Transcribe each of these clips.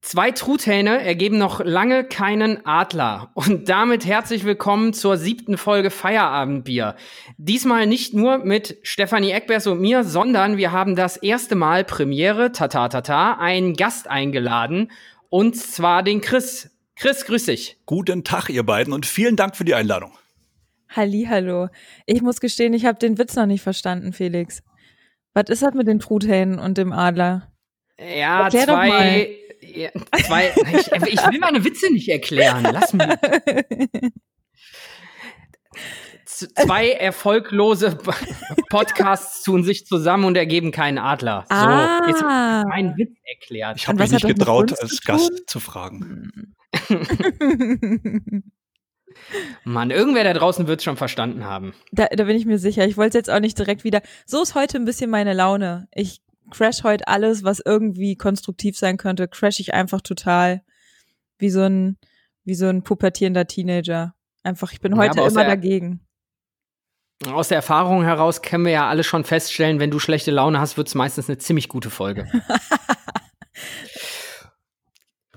Zwei Truthähne ergeben noch lange keinen Adler. Und damit herzlich willkommen zur siebten Folge Feierabendbier. Diesmal nicht nur mit Stefanie Eckbers und mir, sondern wir haben das erste Mal Premiere, tata tata, einen Gast eingeladen. Und zwar den Chris. Chris, grüß dich. Guten Tag, ihr beiden, und vielen Dank für die Einladung. Hallo. Ich muss gestehen, ich habe den Witz noch nicht verstanden, Felix. Was ist das mit den Truthähnen und dem Adler? Ja, Erklär zwei ja, zwei, ich, ich, will meine Witze nicht erklären. Lass mich. zwei erfolglose Podcasts tun sich zusammen und ergeben keinen Adler. So, ah. jetzt habe ich meinen Witz erklärt. Ich habe mich nicht getraut, als Gast zu fragen. Mann, irgendwer da draußen wird es schon verstanden haben. Da, da bin ich mir sicher. Ich wollte es jetzt auch nicht direkt wieder. So ist heute ein bisschen meine Laune. Ich crash heute alles, was irgendwie konstruktiv sein könnte, crash ich einfach total wie so ein, wie so ein pubertierender Teenager. Einfach, ich bin heute ja, immer dagegen. Aus der Erfahrung heraus können wir ja alle schon feststellen, wenn du schlechte Laune hast, wird es meistens eine ziemlich gute Folge.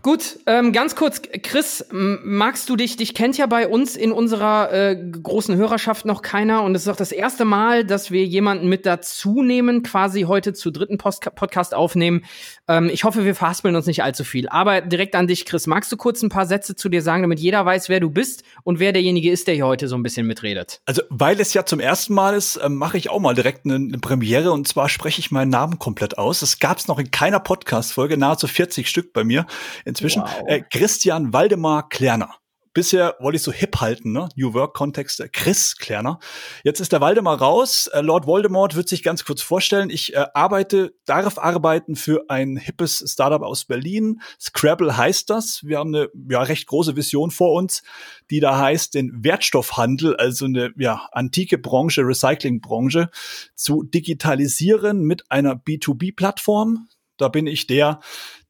Gut, ähm, ganz kurz, Chris, magst du dich, dich kennt ja bei uns in unserer äh, großen Hörerschaft noch keiner und es ist auch das erste Mal, dass wir jemanden mit dazu nehmen, quasi heute zu dritten Post Podcast aufnehmen. Ähm, ich hoffe, wir verhaspeln uns nicht allzu viel. Aber direkt an dich, Chris, magst du kurz ein paar Sätze zu dir sagen, damit jeder weiß, wer du bist und wer derjenige ist, der hier heute so ein bisschen mitredet? Also, weil es ja zum ersten Mal ist, äh, mache ich auch mal direkt eine, eine, Premiere und zwar spreche ich meinen Namen komplett aus. Das gab es noch in keiner Podcast-Folge, nahezu 40 Stück bei mir inzwischen. Wow. Äh, Christian Waldemar Klerner. Bisher wollte ich so hip halten, ne? New Work-Kontexte. Chris Klerner. Jetzt ist der Waldemar raus. Äh, Lord Voldemort wird sich ganz kurz vorstellen. Ich äh, arbeite, darf arbeiten für ein hippes Startup aus Berlin. Scrabble heißt das. Wir haben eine ja, recht große Vision vor uns, die da heißt, den Wertstoffhandel, also eine ja, antike Branche, Recycling-Branche, zu digitalisieren mit einer B2B-Plattform. Da bin ich der,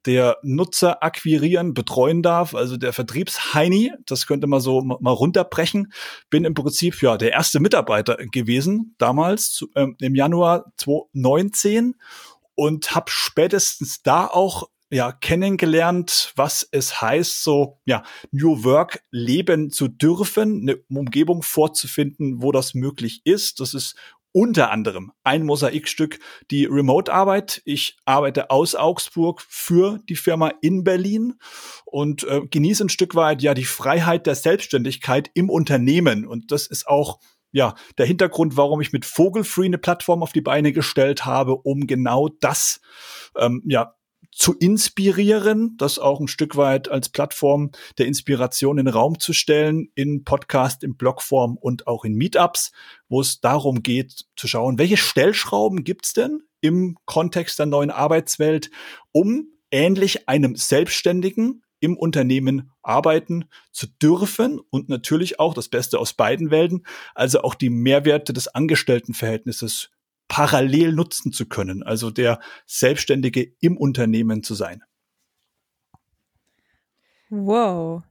der Nutzer akquirieren, betreuen darf, also der Vertriebsheini, das könnte man so mal runterbrechen, bin im Prinzip ja der erste Mitarbeiter gewesen damals ähm, im Januar 2019 und habe spätestens da auch ja kennengelernt, was es heißt, so ja New Work leben zu dürfen, eine Umgebung vorzufinden, wo das möglich ist. Das ist unter anderem ein Mosaikstück die Remote-Arbeit. Ich arbeite aus Augsburg für die Firma in Berlin und äh, genieße ein Stück weit ja die Freiheit der Selbstständigkeit im Unternehmen. Und das ist auch ja der Hintergrund, warum ich mit Vogelfree eine Plattform auf die Beine gestellt habe, um genau das ähm, ja zu inspirieren, das auch ein Stück weit als Plattform der Inspiration in den Raum zu stellen, in Podcast, in Blogform und auch in Meetups, wo es darum geht zu schauen, welche Stellschrauben gibt's denn im Kontext der neuen Arbeitswelt, um ähnlich einem Selbstständigen im Unternehmen arbeiten zu dürfen und natürlich auch das Beste aus beiden Welten, also auch die Mehrwerte des Angestelltenverhältnisses parallel nutzen zu können, also der Selbstständige im Unternehmen zu sein. Wow.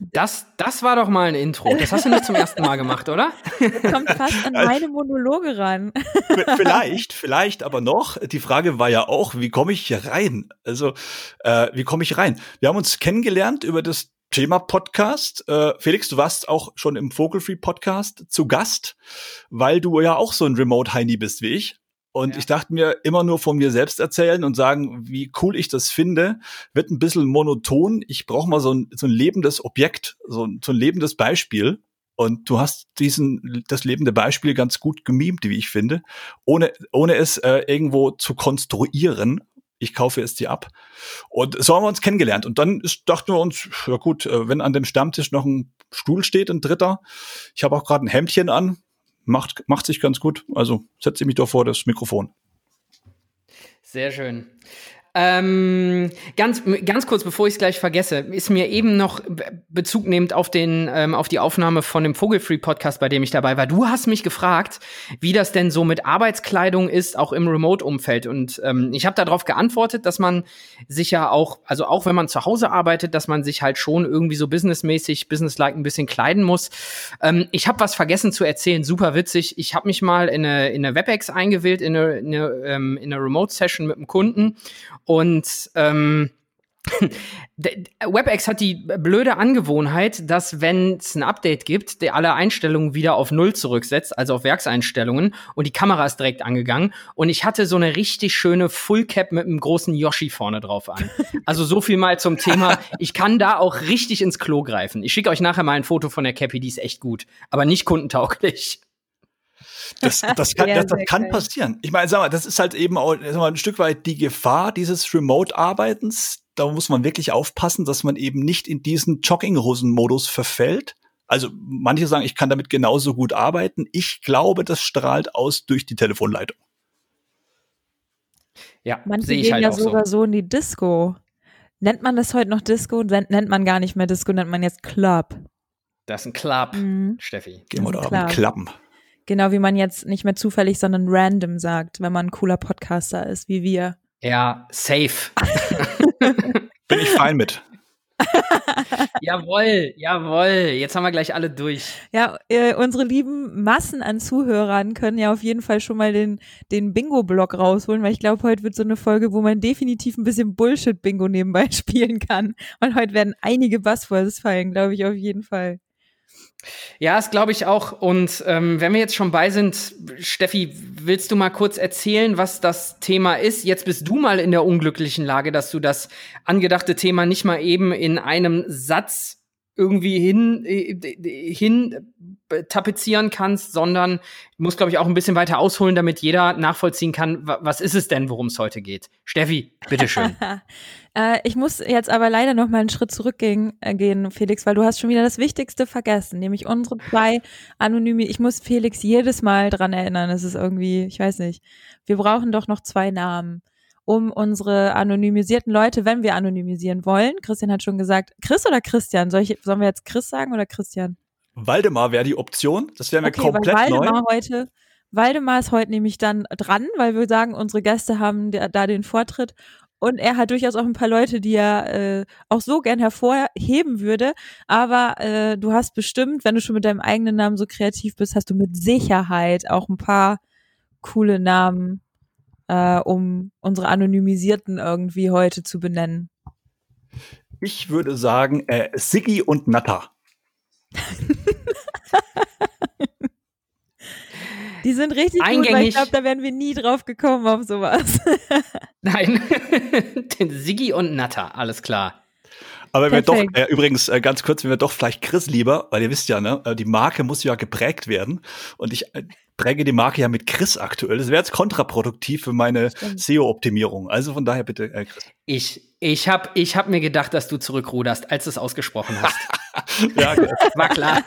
Das, das war doch mal ein Intro. Das hast du nicht zum ersten Mal gemacht, oder? Kommt fast an meine Monologe ran. vielleicht, vielleicht aber noch. Die Frage war ja auch, wie komme ich hier rein? Also, äh, wie komme ich rein? Wir haben uns kennengelernt über das Thema Podcast. Äh, Felix, du warst auch schon im Vogelfree Podcast zu Gast, weil du ja auch so ein Remote-Heini bist wie ich. Und ja. ich dachte mir, immer nur von mir selbst erzählen und sagen, wie cool ich das finde, wird ein bisschen monoton. Ich brauche mal so ein, so ein lebendes Objekt, so ein, so ein lebendes Beispiel. Und du hast diesen, das lebende Beispiel ganz gut gemimt, wie ich finde, ohne, ohne es äh, irgendwo zu konstruieren, ich kaufe es dir ab. Und so haben wir uns kennengelernt. Und dann ist, dachten wir uns, ja gut, äh, wenn an dem Stammtisch noch ein Stuhl steht, ein dritter, ich habe auch gerade ein Hemdchen an, macht, macht sich ganz gut. Also setze ich mich doch vor das Mikrofon. Sehr schön. Ähm, ganz, ganz kurz, bevor ich es gleich vergesse, ist mir eben noch Bezug nehmend auf den, ähm, auf die Aufnahme von dem Vogelfree Podcast, bei dem ich dabei war. Du hast mich gefragt, wie das denn so mit Arbeitskleidung ist, auch im Remote-Umfeld. Und ähm, ich habe darauf geantwortet, dass man sich ja auch, also auch wenn man zu Hause arbeitet, dass man sich halt schon irgendwie so businessmäßig, businesslike ein bisschen kleiden muss. Ähm, ich habe was vergessen zu erzählen, super witzig. Ich habe mich mal in eine, in eine WebEx eingewählt, in eine, in eine, ähm, in eine Remote-Session mit einem Kunden und ähm, WebEx hat die blöde Angewohnheit, dass wenn es ein Update gibt, der alle Einstellungen wieder auf Null zurücksetzt, also auf Werkseinstellungen, und die Kamera ist direkt angegangen. Und ich hatte so eine richtig schöne Fullcap mit einem großen Yoshi vorne drauf an. Also so viel mal zum Thema. Ich kann da auch richtig ins Klo greifen. Ich schicke euch nachher mal ein Foto von der Cappy, die ist echt gut, aber nicht kundentauglich. Das, das kann, das, das kann passieren. Ich meine, sag mal, das ist halt eben auch sag mal, ein Stück weit die Gefahr dieses Remote-Arbeitens. Da muss man wirklich aufpassen, dass man eben nicht in diesen Jogginghosen-Modus verfällt. Also manche sagen, ich kann damit genauso gut arbeiten. Ich glaube, das strahlt aus durch die Telefonleitung. Ja, manche gehen halt ja sogar so. so in die Disco. Nennt man das heute noch Disco? Nennt man gar nicht mehr Disco, nennt man jetzt Club. Das ist ein Club, mhm. Steffi. Gehen wir da Klappen. Genau wie man jetzt nicht mehr zufällig, sondern random sagt, wenn man ein cooler Podcaster ist, wie wir. Ja, safe. Bin ich fein mit. jawoll, jawoll. Jetzt haben wir gleich alle durch. Ja, äh, unsere lieben Massen an Zuhörern können ja auf jeden Fall schon mal den, den Bingo-Block rausholen, weil ich glaube, heute wird so eine Folge, wo man definitiv ein bisschen Bullshit-Bingo nebenbei spielen kann. Und heute werden einige Buzzwords fallen, glaube ich auf jeden Fall. Ja, das glaube ich auch. Und ähm, wenn wir jetzt schon bei sind, Steffi, willst du mal kurz erzählen, was das Thema ist? Jetzt bist du mal in der unglücklichen Lage, dass du das angedachte Thema nicht mal eben in einem Satz irgendwie hin, äh, hin tapezieren kannst, sondern muss, glaube ich, auch ein bisschen weiter ausholen, damit jeder nachvollziehen kann, was ist es denn, worum es heute geht. Steffi, bitteschön. äh, ich muss jetzt aber leider noch mal einen Schritt zurückgehen, äh, gehen, Felix, weil du hast schon wieder das Wichtigste vergessen, nämlich unsere zwei Anonyme. Ich muss Felix jedes Mal dran erinnern. Es ist irgendwie, ich weiß nicht, wir brauchen doch noch zwei Namen um unsere anonymisierten Leute, wenn wir anonymisieren wollen. Christian hat schon gesagt, Chris oder Christian? Soll ich, sollen wir jetzt Chris sagen oder Christian? Waldemar wäre die Option. Das wäre mir okay, komplett weil Waldemar neu. heute, Waldemar ist heute nämlich dann dran, weil wir sagen, unsere Gäste haben da den Vortritt. Und er hat durchaus auch ein paar Leute, die er äh, auch so gern hervorheben würde. Aber äh, du hast bestimmt, wenn du schon mit deinem eigenen Namen so kreativ bist, hast du mit Sicherheit auch ein paar coole Namen äh, um unsere Anonymisierten irgendwie heute zu benennen? Ich würde sagen, äh, Siggi und Natta. Die sind richtig Eingängig. gut, weil ich glaube, da wären wir nie drauf gekommen auf sowas. Nein, den Siggi und Natta, alles klar. Aber wir doch, äh, übrigens äh, ganz kurz, wenn wir doch vielleicht Chris lieber, weil ihr wisst ja, ne, äh, die Marke muss ja geprägt werden. Und ich präge die Marke ja mit Chris aktuell. Das wäre jetzt kontraproduktiv für meine SEO-Optimierung. Also von daher bitte, äh, Chris. Ich, ich habe ich hab mir gedacht, dass du zurückruderst, als du es ausgesprochen hast. ja, war klar.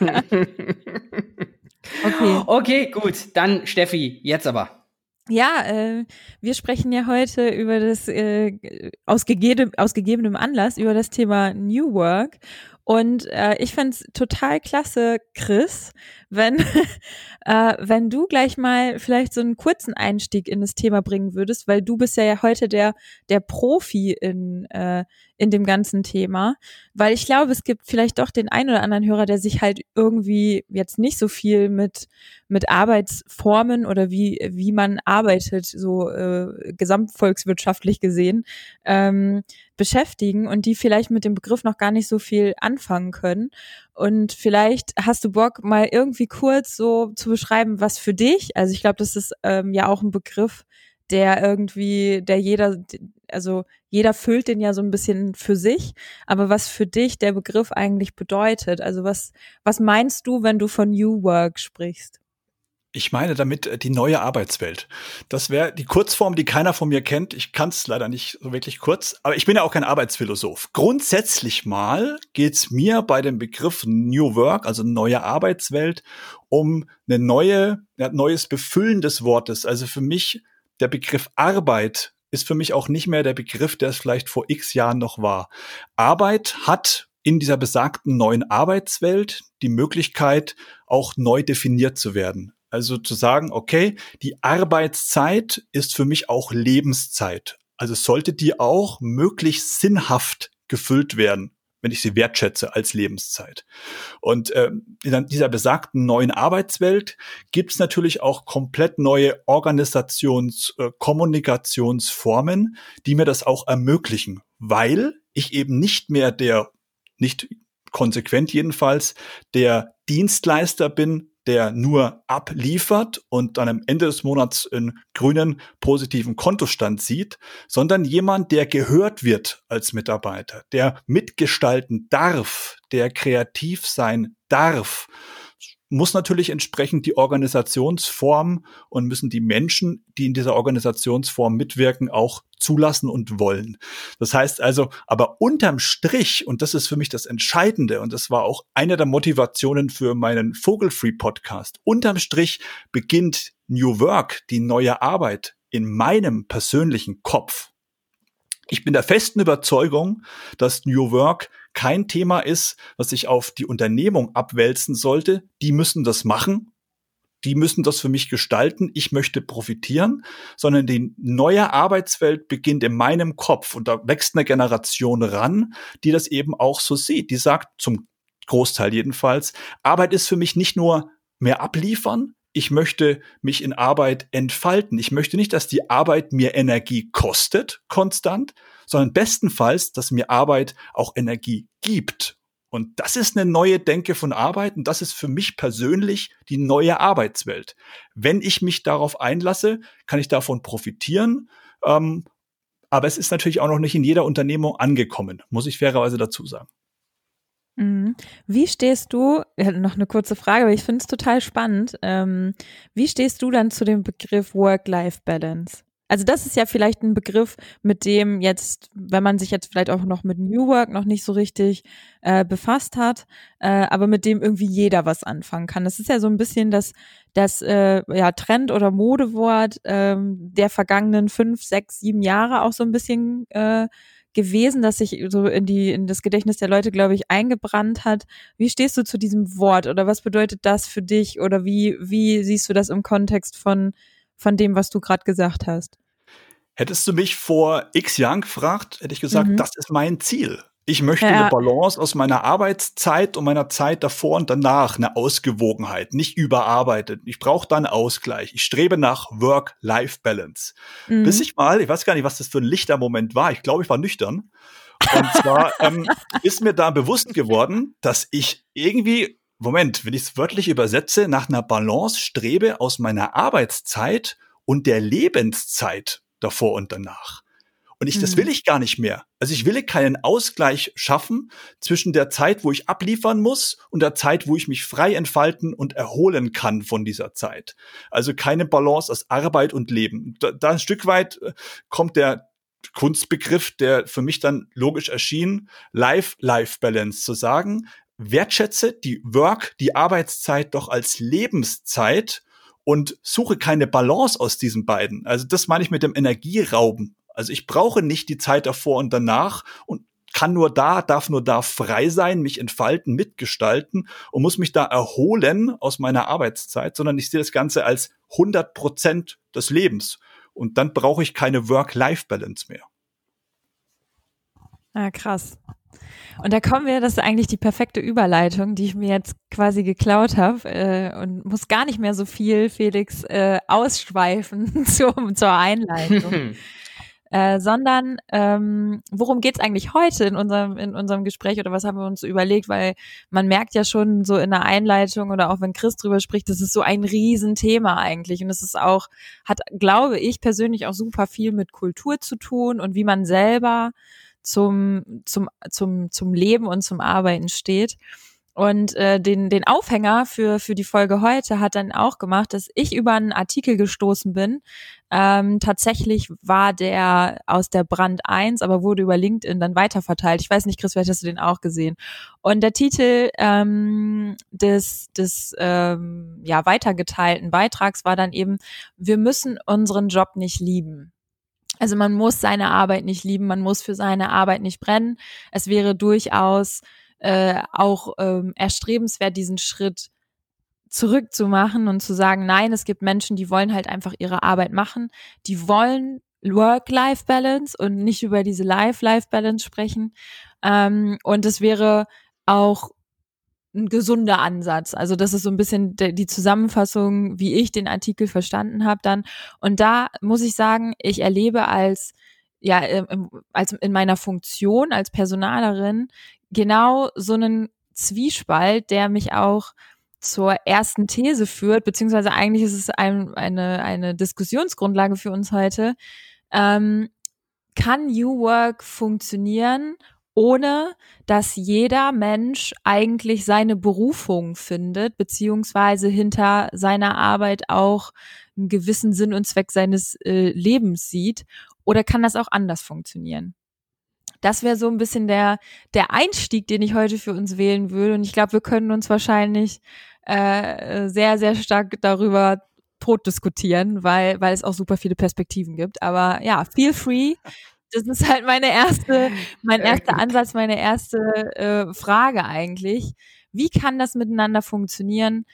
okay. okay, gut. Dann Steffi, jetzt aber. Ja, äh, wir sprechen ja heute über das äh, aus, gegeben, aus gegebenem Anlass über das Thema New Work und äh, ich fände total klasse, Chris, wenn, äh, wenn du gleich mal vielleicht so einen kurzen Einstieg in das Thema bringen würdest, weil du bist ja heute der, der Profi in, äh, in dem ganzen Thema. Weil ich glaube, es gibt vielleicht doch den einen oder anderen Hörer, der sich halt irgendwie jetzt nicht so viel mit, mit Arbeitsformen oder wie, wie man arbeitet, so äh, gesamtvolkswirtschaftlich gesehen, ähm, beschäftigen und die vielleicht mit dem Begriff noch gar nicht so viel anfangen können. Und vielleicht hast du Bock, mal irgendwie kurz so zu beschreiben, was für dich, also ich glaube, das ist ähm, ja auch ein Begriff, der irgendwie, der jeder, also jeder füllt den ja so ein bisschen für sich, aber was für dich der Begriff eigentlich bedeutet. Also was, was meinst du, wenn du von New Work sprichst? Ich meine damit äh, die neue Arbeitswelt. Das wäre die Kurzform, die keiner von mir kennt. Ich kann es leider nicht so wirklich kurz, aber ich bin ja auch kein Arbeitsphilosoph. Grundsätzlich mal geht es mir bei dem Begriff New Work, also neue Arbeitswelt, um eine neue, ein neues Befüllen des Wortes. Also für mich der Begriff Arbeit ist für mich auch nicht mehr der Begriff, der es vielleicht vor x Jahren noch war. Arbeit hat in dieser besagten neuen Arbeitswelt die Möglichkeit, auch neu definiert zu werden. Also zu sagen, okay, die Arbeitszeit ist für mich auch Lebenszeit. Also sollte die auch möglichst sinnhaft gefüllt werden, wenn ich sie wertschätze als Lebenszeit. Und ähm, in dieser besagten neuen Arbeitswelt gibt es natürlich auch komplett neue Organisations-, äh, Kommunikationsformen, die mir das auch ermöglichen, weil ich eben nicht mehr der, nicht konsequent jedenfalls, der Dienstleister bin, der nur abliefert und dann am Ende des Monats einen grünen positiven Kontostand sieht, sondern jemand, der gehört wird als Mitarbeiter, der mitgestalten darf, der kreativ sein darf muss natürlich entsprechend die Organisationsform und müssen die Menschen, die in dieser Organisationsform mitwirken, auch zulassen und wollen. Das heißt also, aber unterm Strich, und das ist für mich das Entscheidende, und das war auch eine der Motivationen für meinen Vogelfree Podcast, unterm Strich beginnt New Work, die neue Arbeit, in meinem persönlichen Kopf. Ich bin der festen Überzeugung, dass New Work kein Thema ist, was sich auf die Unternehmung abwälzen sollte. Die müssen das machen. Die müssen das für mich gestalten. Ich möchte profitieren, sondern die neue Arbeitswelt beginnt in meinem Kopf und da wächst eine Generation ran, die das eben auch so sieht. Die sagt zum Großteil jedenfalls, Arbeit ist für mich nicht nur mehr abliefern, ich möchte mich in Arbeit entfalten. Ich möchte nicht, dass die Arbeit mir Energie kostet, konstant, sondern bestenfalls, dass mir Arbeit auch Energie gibt. Und das ist eine neue Denke von Arbeit und das ist für mich persönlich die neue Arbeitswelt. Wenn ich mich darauf einlasse, kann ich davon profitieren. Ähm, aber es ist natürlich auch noch nicht in jeder Unternehmung angekommen, muss ich fairerweise dazu sagen. Mhm. Wie stehst du, noch eine kurze Frage, aber ich finde es total spannend. Ähm, wie stehst du dann zu dem Begriff Work-Life-Balance? Also das ist ja vielleicht ein Begriff, mit dem jetzt, wenn man sich jetzt vielleicht auch noch mit New Work noch nicht so richtig äh, befasst hat, äh, aber mit dem irgendwie jeder was anfangen kann. Das ist ja so ein bisschen das, das äh, ja, Trend- oder Modewort ähm, der vergangenen fünf, sechs, sieben Jahre auch so ein bisschen äh, gewesen, dass sich so in die in das Gedächtnis der Leute, glaube ich, eingebrannt hat. Wie stehst du zu diesem Wort oder was bedeutet das für dich oder wie wie siehst du das im Kontext von von dem, was du gerade gesagt hast? Hättest du mich vor x Jahren gefragt, hätte ich gesagt, mhm. das ist mein Ziel. Ich möchte ja. eine Balance aus meiner Arbeitszeit und meiner Zeit davor und danach, eine Ausgewogenheit, nicht überarbeitet. Ich brauche da einen Ausgleich. Ich strebe nach Work-Life-Balance. Mhm. Bis ich mal, ich weiß gar nicht, was das für ein Lichtermoment war. Ich glaube, ich war nüchtern. Und zwar ähm, ist mir da bewusst geworden, dass ich irgendwie, Moment, wenn ich es wörtlich übersetze, nach einer Balance strebe aus meiner Arbeitszeit und der Lebenszeit davor und danach. Und ich, das will mhm. ich gar nicht mehr. Also ich will keinen Ausgleich schaffen zwischen der Zeit, wo ich abliefern muss und der Zeit, wo ich mich frei entfalten und erholen kann von dieser Zeit. Also keine Balance aus Arbeit und Leben. Da, da ein Stück weit äh, kommt der Kunstbegriff, der für mich dann logisch erschien, Life-Life-Balance zu sagen. Wertschätze die Work, die Arbeitszeit doch als Lebenszeit und suche keine Balance aus diesen beiden. Also das meine ich mit dem Energierauben. Also ich brauche nicht die Zeit davor und danach und kann nur da, darf nur da frei sein, mich entfalten, mitgestalten und muss mich da erholen aus meiner Arbeitszeit, sondern ich sehe das Ganze als 100 Prozent des Lebens. Und dann brauche ich keine Work-Life-Balance mehr. Ah, krass. Und da kommen wir, das ist eigentlich die perfekte Überleitung, die ich mir jetzt quasi geklaut habe äh, und muss gar nicht mehr so viel, Felix, äh, ausschweifen zum, zur Einleitung. äh, sondern ähm, worum geht's eigentlich heute in unserem, in unserem Gespräch oder was haben wir uns überlegt, weil man merkt ja schon so in der Einleitung oder auch wenn Chris drüber spricht, das ist so ein Riesenthema eigentlich und es ist auch, hat, glaube ich persönlich auch super viel mit Kultur zu tun und wie man selber zum, zum, zum, zum Leben und zum Arbeiten steht. Und äh, den, den Aufhänger für, für die Folge heute hat dann auch gemacht, dass ich über einen Artikel gestoßen bin. Ähm, tatsächlich war der aus der Brand 1, aber wurde über LinkedIn dann weiterverteilt. Ich weiß nicht, Chris, vielleicht hast du den auch gesehen. Und der Titel ähm, des, des ähm, ja, weitergeteilten Beitrags war dann eben, wir müssen unseren Job nicht lieben. Also man muss seine Arbeit nicht lieben, man muss für seine Arbeit nicht brennen. Es wäre durchaus äh, auch ähm, erstrebenswert, diesen Schritt zurückzumachen und zu sagen, nein, es gibt Menschen, die wollen halt einfach ihre Arbeit machen, die wollen Work-Life-Balance und nicht über diese Life-Life-Balance sprechen. Ähm, und es wäre auch ein gesunder Ansatz. Also das ist so ein bisschen die Zusammenfassung, wie ich den Artikel verstanden habe dann. Und da muss ich sagen, ich erlebe als ja, als in meiner Funktion als Personalerin genau so einen Zwiespalt, der mich auch zur ersten These führt, beziehungsweise eigentlich ist es ein, eine, eine Diskussionsgrundlage für uns heute. Ähm, kann New Work funktionieren, ohne dass jeder Mensch eigentlich seine Berufung findet, beziehungsweise hinter seiner Arbeit auch einen gewissen Sinn und Zweck seines äh, Lebens sieht? Oder kann das auch anders funktionieren? Das wäre so ein bisschen der, der Einstieg, den ich heute für uns wählen würde. Und ich glaube, wir können uns wahrscheinlich äh, sehr, sehr stark darüber tot diskutieren, weil, weil es auch super viele Perspektiven gibt. Aber ja, feel free. Das ist halt meine erste, mein erster Ansatz, meine erste äh, Frage eigentlich. Wie kann das miteinander funktionieren?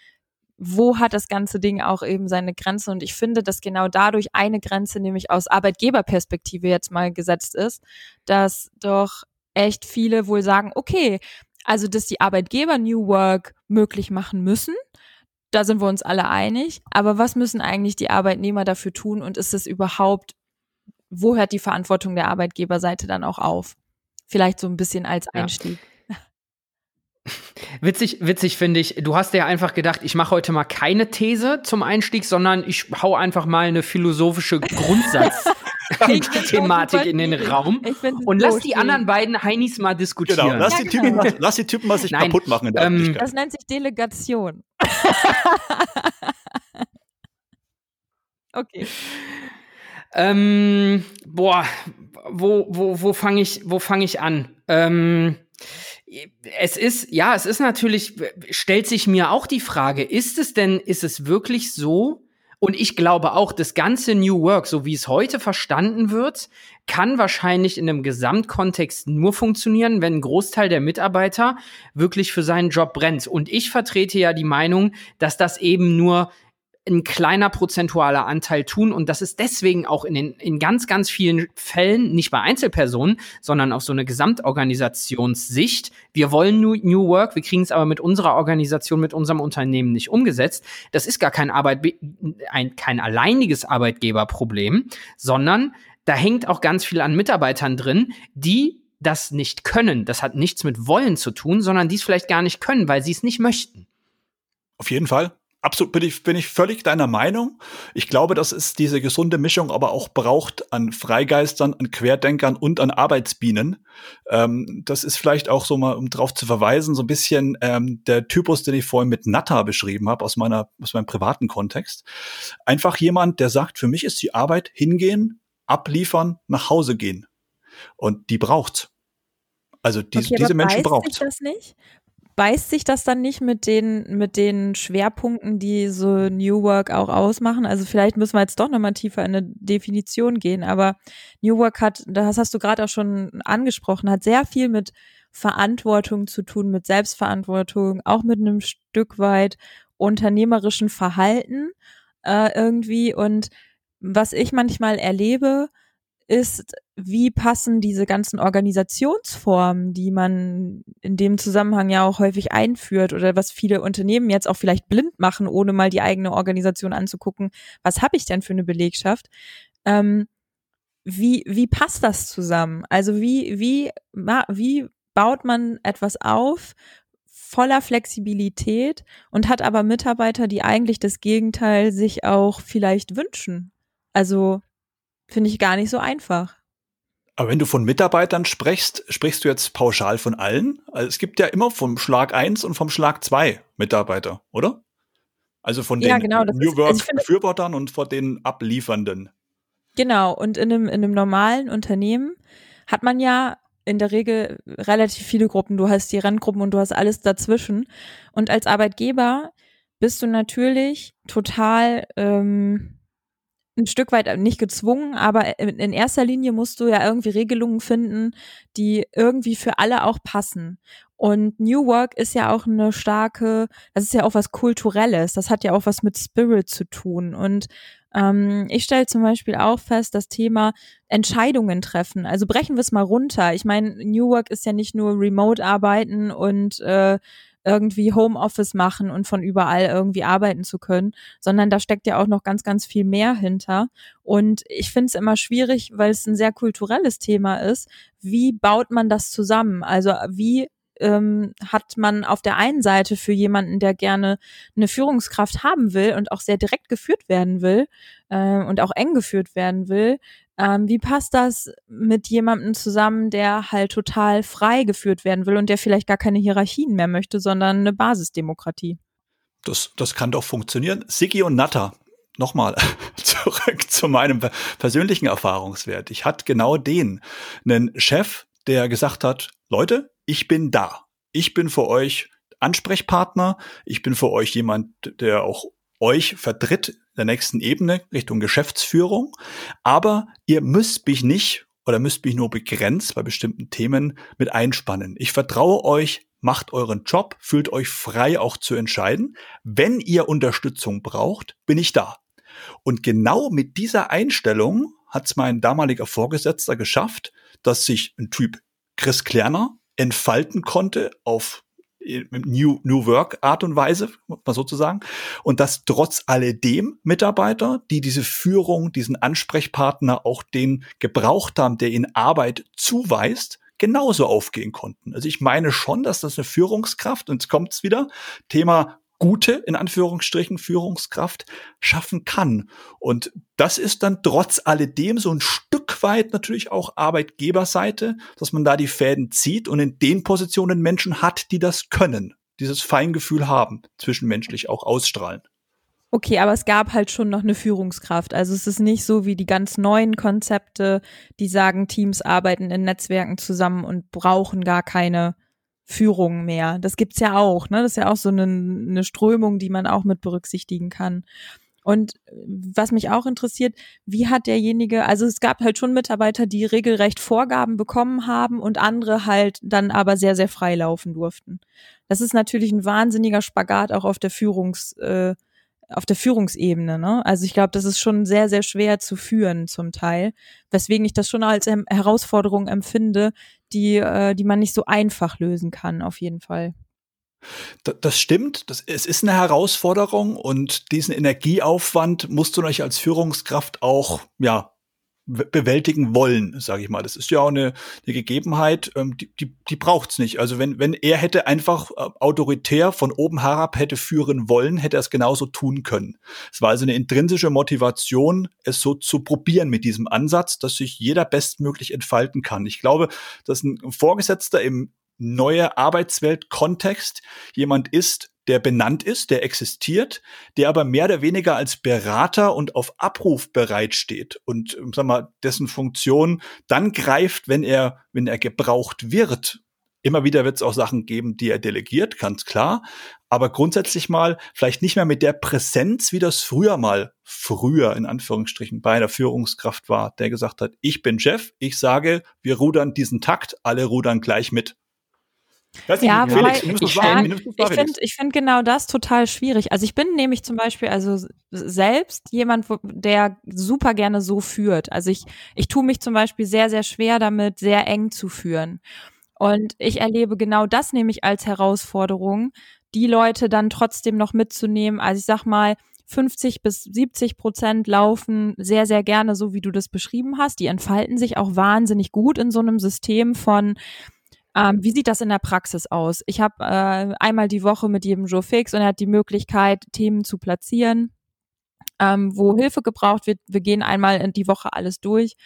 Wo hat das ganze Ding auch eben seine Grenze? Und ich finde, dass genau dadurch eine Grenze, nämlich aus Arbeitgeberperspektive jetzt mal gesetzt ist, dass doch echt viele wohl sagen, okay, also, dass die Arbeitgeber New Work möglich machen müssen, da sind wir uns alle einig. Aber was müssen eigentlich die Arbeitnehmer dafür tun und ist es überhaupt, wo hört die Verantwortung der Arbeitgeberseite dann auch auf? Vielleicht so ein bisschen als Einstieg. Ja. Witzig, witzig finde ich, du hast ja einfach gedacht, ich mache heute mal keine These zum Einstieg, sondern ich hau einfach mal eine philosophische Grundsatz Thematik in den Raum und lass die anderen beiden Heinis mal diskutieren. Genau, lass, ja, die, Typen, genau. lass die Typen mal sich Nein, kaputt machen. Ähm, das nennt sich Delegation. okay. Ähm, boah, wo, wo, wo fange ich, wo fange ich an? Ähm, es ist, ja, es ist natürlich, stellt sich mir auch die Frage, ist es denn, ist es wirklich so, und ich glaube auch, das ganze New Work, so wie es heute verstanden wird, kann wahrscheinlich in einem Gesamtkontext nur funktionieren, wenn ein Großteil der Mitarbeiter wirklich für seinen Job brennt. Und ich vertrete ja die Meinung, dass das eben nur ein kleiner prozentualer Anteil tun und das ist deswegen auch in, den, in ganz, ganz vielen Fällen, nicht bei Einzelpersonen, sondern auf so eine Gesamtorganisationssicht. Wir wollen New, New Work, wir kriegen es aber mit unserer Organisation, mit unserem Unternehmen nicht umgesetzt. Das ist gar kein, Arbeit, ein, kein alleiniges Arbeitgeberproblem, sondern da hängt auch ganz viel an Mitarbeitern drin, die das nicht können. Das hat nichts mit Wollen zu tun, sondern die es vielleicht gar nicht können, weil sie es nicht möchten. Auf jeden Fall absolut bin ich, bin ich völlig deiner Meinung. Ich glaube, dass es diese gesunde Mischung aber auch braucht an Freigeistern, an Querdenkern und an Arbeitsbienen. Ähm, das ist vielleicht auch so mal, um drauf zu verweisen, so ein bisschen ähm, der Typus, den ich vorhin mit Natta beschrieben habe, aus meiner, aus meinem privaten Kontext. Einfach jemand, der sagt, für mich ist die Arbeit hingehen, abliefern, nach Hause gehen. Und die braucht's. Also die, okay, diese Menschen braucht. das nicht? Beißt sich das dann nicht mit den, mit den Schwerpunkten, die so New Work auch ausmachen? Also vielleicht müssen wir jetzt doch nochmal tiefer in eine Definition gehen, aber New Work hat, das hast du gerade auch schon angesprochen, hat sehr viel mit Verantwortung zu tun, mit Selbstverantwortung, auch mit einem Stück weit unternehmerischen Verhalten äh, irgendwie. Und was ich manchmal erlebe, ist, wie passen diese ganzen Organisationsformen, die man in dem Zusammenhang ja auch häufig einführt oder was viele Unternehmen jetzt auch vielleicht blind machen, ohne mal die eigene Organisation anzugucken, was habe ich denn für eine Belegschaft? Ähm, wie, wie passt das zusammen? Also wie, wie, wie baut man etwas auf, voller Flexibilität und hat aber Mitarbeiter, die eigentlich das Gegenteil sich auch vielleicht wünschen. Also Finde ich gar nicht so einfach. Aber wenn du von Mitarbeitern sprichst, sprichst du jetzt pauschal von allen? Also es gibt ja immer vom Schlag 1 und vom Schlag 2 Mitarbeiter, oder? Also von den ja, genau, New Work-Befürwortern also und von den Abliefernden. Genau, und in einem, in einem normalen Unternehmen hat man ja in der Regel relativ viele Gruppen. Du hast die Renngruppen und du hast alles dazwischen. Und als Arbeitgeber bist du natürlich total ähm, ein Stück weit nicht gezwungen, aber in erster Linie musst du ja irgendwie Regelungen finden, die irgendwie für alle auch passen. Und New Work ist ja auch eine starke, das ist ja auch was Kulturelles, das hat ja auch was mit Spirit zu tun. Und ähm, ich stelle zum Beispiel auch fest, das Thema Entscheidungen treffen. Also brechen wir es mal runter. Ich meine, New Work ist ja nicht nur Remote-Arbeiten und äh, irgendwie Homeoffice machen und von überall irgendwie arbeiten zu können, sondern da steckt ja auch noch ganz, ganz viel mehr hinter. Und ich finde es immer schwierig, weil es ein sehr kulturelles Thema ist. Wie baut man das zusammen? Also wie ähm, hat man auf der einen Seite für jemanden, der gerne eine Führungskraft haben will und auch sehr direkt geführt werden will äh, und auch eng geführt werden will, ähm, wie passt das mit jemandem zusammen, der halt total frei geführt werden will und der vielleicht gar keine Hierarchien mehr möchte, sondern eine Basisdemokratie? Das, das kann doch funktionieren. Sigi und Natter, nochmal zurück zu meinem persönlichen Erfahrungswert. Ich hatte genau den, einen Chef, der gesagt hat, Leute, ich bin da. Ich bin für euch Ansprechpartner. Ich bin für euch jemand, der auch euch vertritt der nächsten Ebene Richtung Geschäftsführung. Aber ihr müsst mich nicht oder müsst mich nur begrenzt bei bestimmten Themen mit einspannen. Ich vertraue euch, macht euren Job, fühlt euch frei auch zu entscheiden. Wenn ihr Unterstützung braucht, bin ich da. Und genau mit dieser Einstellung hat es mein damaliger Vorgesetzter geschafft, dass sich ein Typ Chris Klerner entfalten konnte auf New, New Work Art und Weise, mal sozusagen. Und dass trotz alledem Mitarbeiter, die diese Führung, diesen Ansprechpartner auch den gebraucht haben, der ihnen Arbeit zuweist, genauso aufgehen konnten. Also ich meine schon, dass das eine Führungskraft, und jetzt kommt's wieder, Thema gute, in Anführungsstrichen, Führungskraft schaffen kann. Und das ist dann trotz alledem so ein Stück weit natürlich auch Arbeitgeberseite, dass man da die Fäden zieht und in den Positionen Menschen hat, die das können, dieses Feingefühl haben, zwischenmenschlich auch ausstrahlen. Okay, aber es gab halt schon noch eine Führungskraft. Also es ist nicht so wie die ganz neuen Konzepte, die sagen, Teams arbeiten in Netzwerken zusammen und brauchen gar keine Führung mehr. Das gibt's ja auch, ne? Das ist ja auch so eine, eine Strömung, die man auch mit berücksichtigen kann. Und was mich auch interessiert, wie hat derjenige, also es gab halt schon Mitarbeiter, die regelrecht Vorgaben bekommen haben und andere halt dann aber sehr, sehr frei laufen durften. Das ist natürlich ein wahnsinniger Spagat auch auf der Führungs, äh, auf der Führungsebene. Ne? Also ich glaube, das ist schon sehr, sehr schwer zu führen zum Teil, weswegen ich das schon als Herausforderung empfinde, die, äh, die man nicht so einfach lösen kann, auf jeden Fall. Das stimmt. Das, es ist eine Herausforderung und diesen Energieaufwand musst du euch als Führungskraft auch, ja, bewältigen wollen, sage ich mal. Das ist ja auch eine, eine Gegebenheit, ähm, die, die, die braucht's nicht. Also wenn, wenn er hätte einfach äh, autoritär von oben herab hätte führen wollen, hätte er es genauso tun können. Es war also eine intrinsische Motivation, es so zu probieren mit diesem Ansatz, dass sich jeder bestmöglich entfalten kann. Ich glaube, dass ein Vorgesetzter im neue Arbeitswelt-Kontext jemand ist, der benannt ist, der existiert, der aber mehr oder weniger als Berater und auf Abruf bereitsteht und sag mal, dessen Funktion dann greift, wenn er, wenn er gebraucht wird. Immer wieder wird es auch Sachen geben, die er delegiert, ganz klar. Aber grundsätzlich mal vielleicht nicht mehr mit der Präsenz, wie das früher mal, früher in Anführungsstrichen, bei einer Führungskraft war, der gesagt hat, ich bin Chef, ich sage, wir rudern diesen Takt, alle rudern gleich mit. Das ja, Felix, ich, ich, ich finde ich find genau das total schwierig. Also ich bin nämlich zum Beispiel also selbst jemand, wo, der super gerne so führt. Also ich, ich tue mich zum Beispiel sehr, sehr schwer damit, sehr eng zu führen. Und ich erlebe genau das nämlich als Herausforderung, die Leute dann trotzdem noch mitzunehmen. Also ich sag mal, 50 bis 70 Prozent laufen sehr, sehr gerne so, wie du das beschrieben hast. Die entfalten sich auch wahnsinnig gut in so einem System von ähm, wie sieht das in der Praxis aus? Ich habe äh, einmal die Woche mit jedem Joe Fix und er hat die Möglichkeit, Themen zu platzieren, ähm, wo Hilfe gebraucht wird. Wir gehen einmal in die Woche alles durch.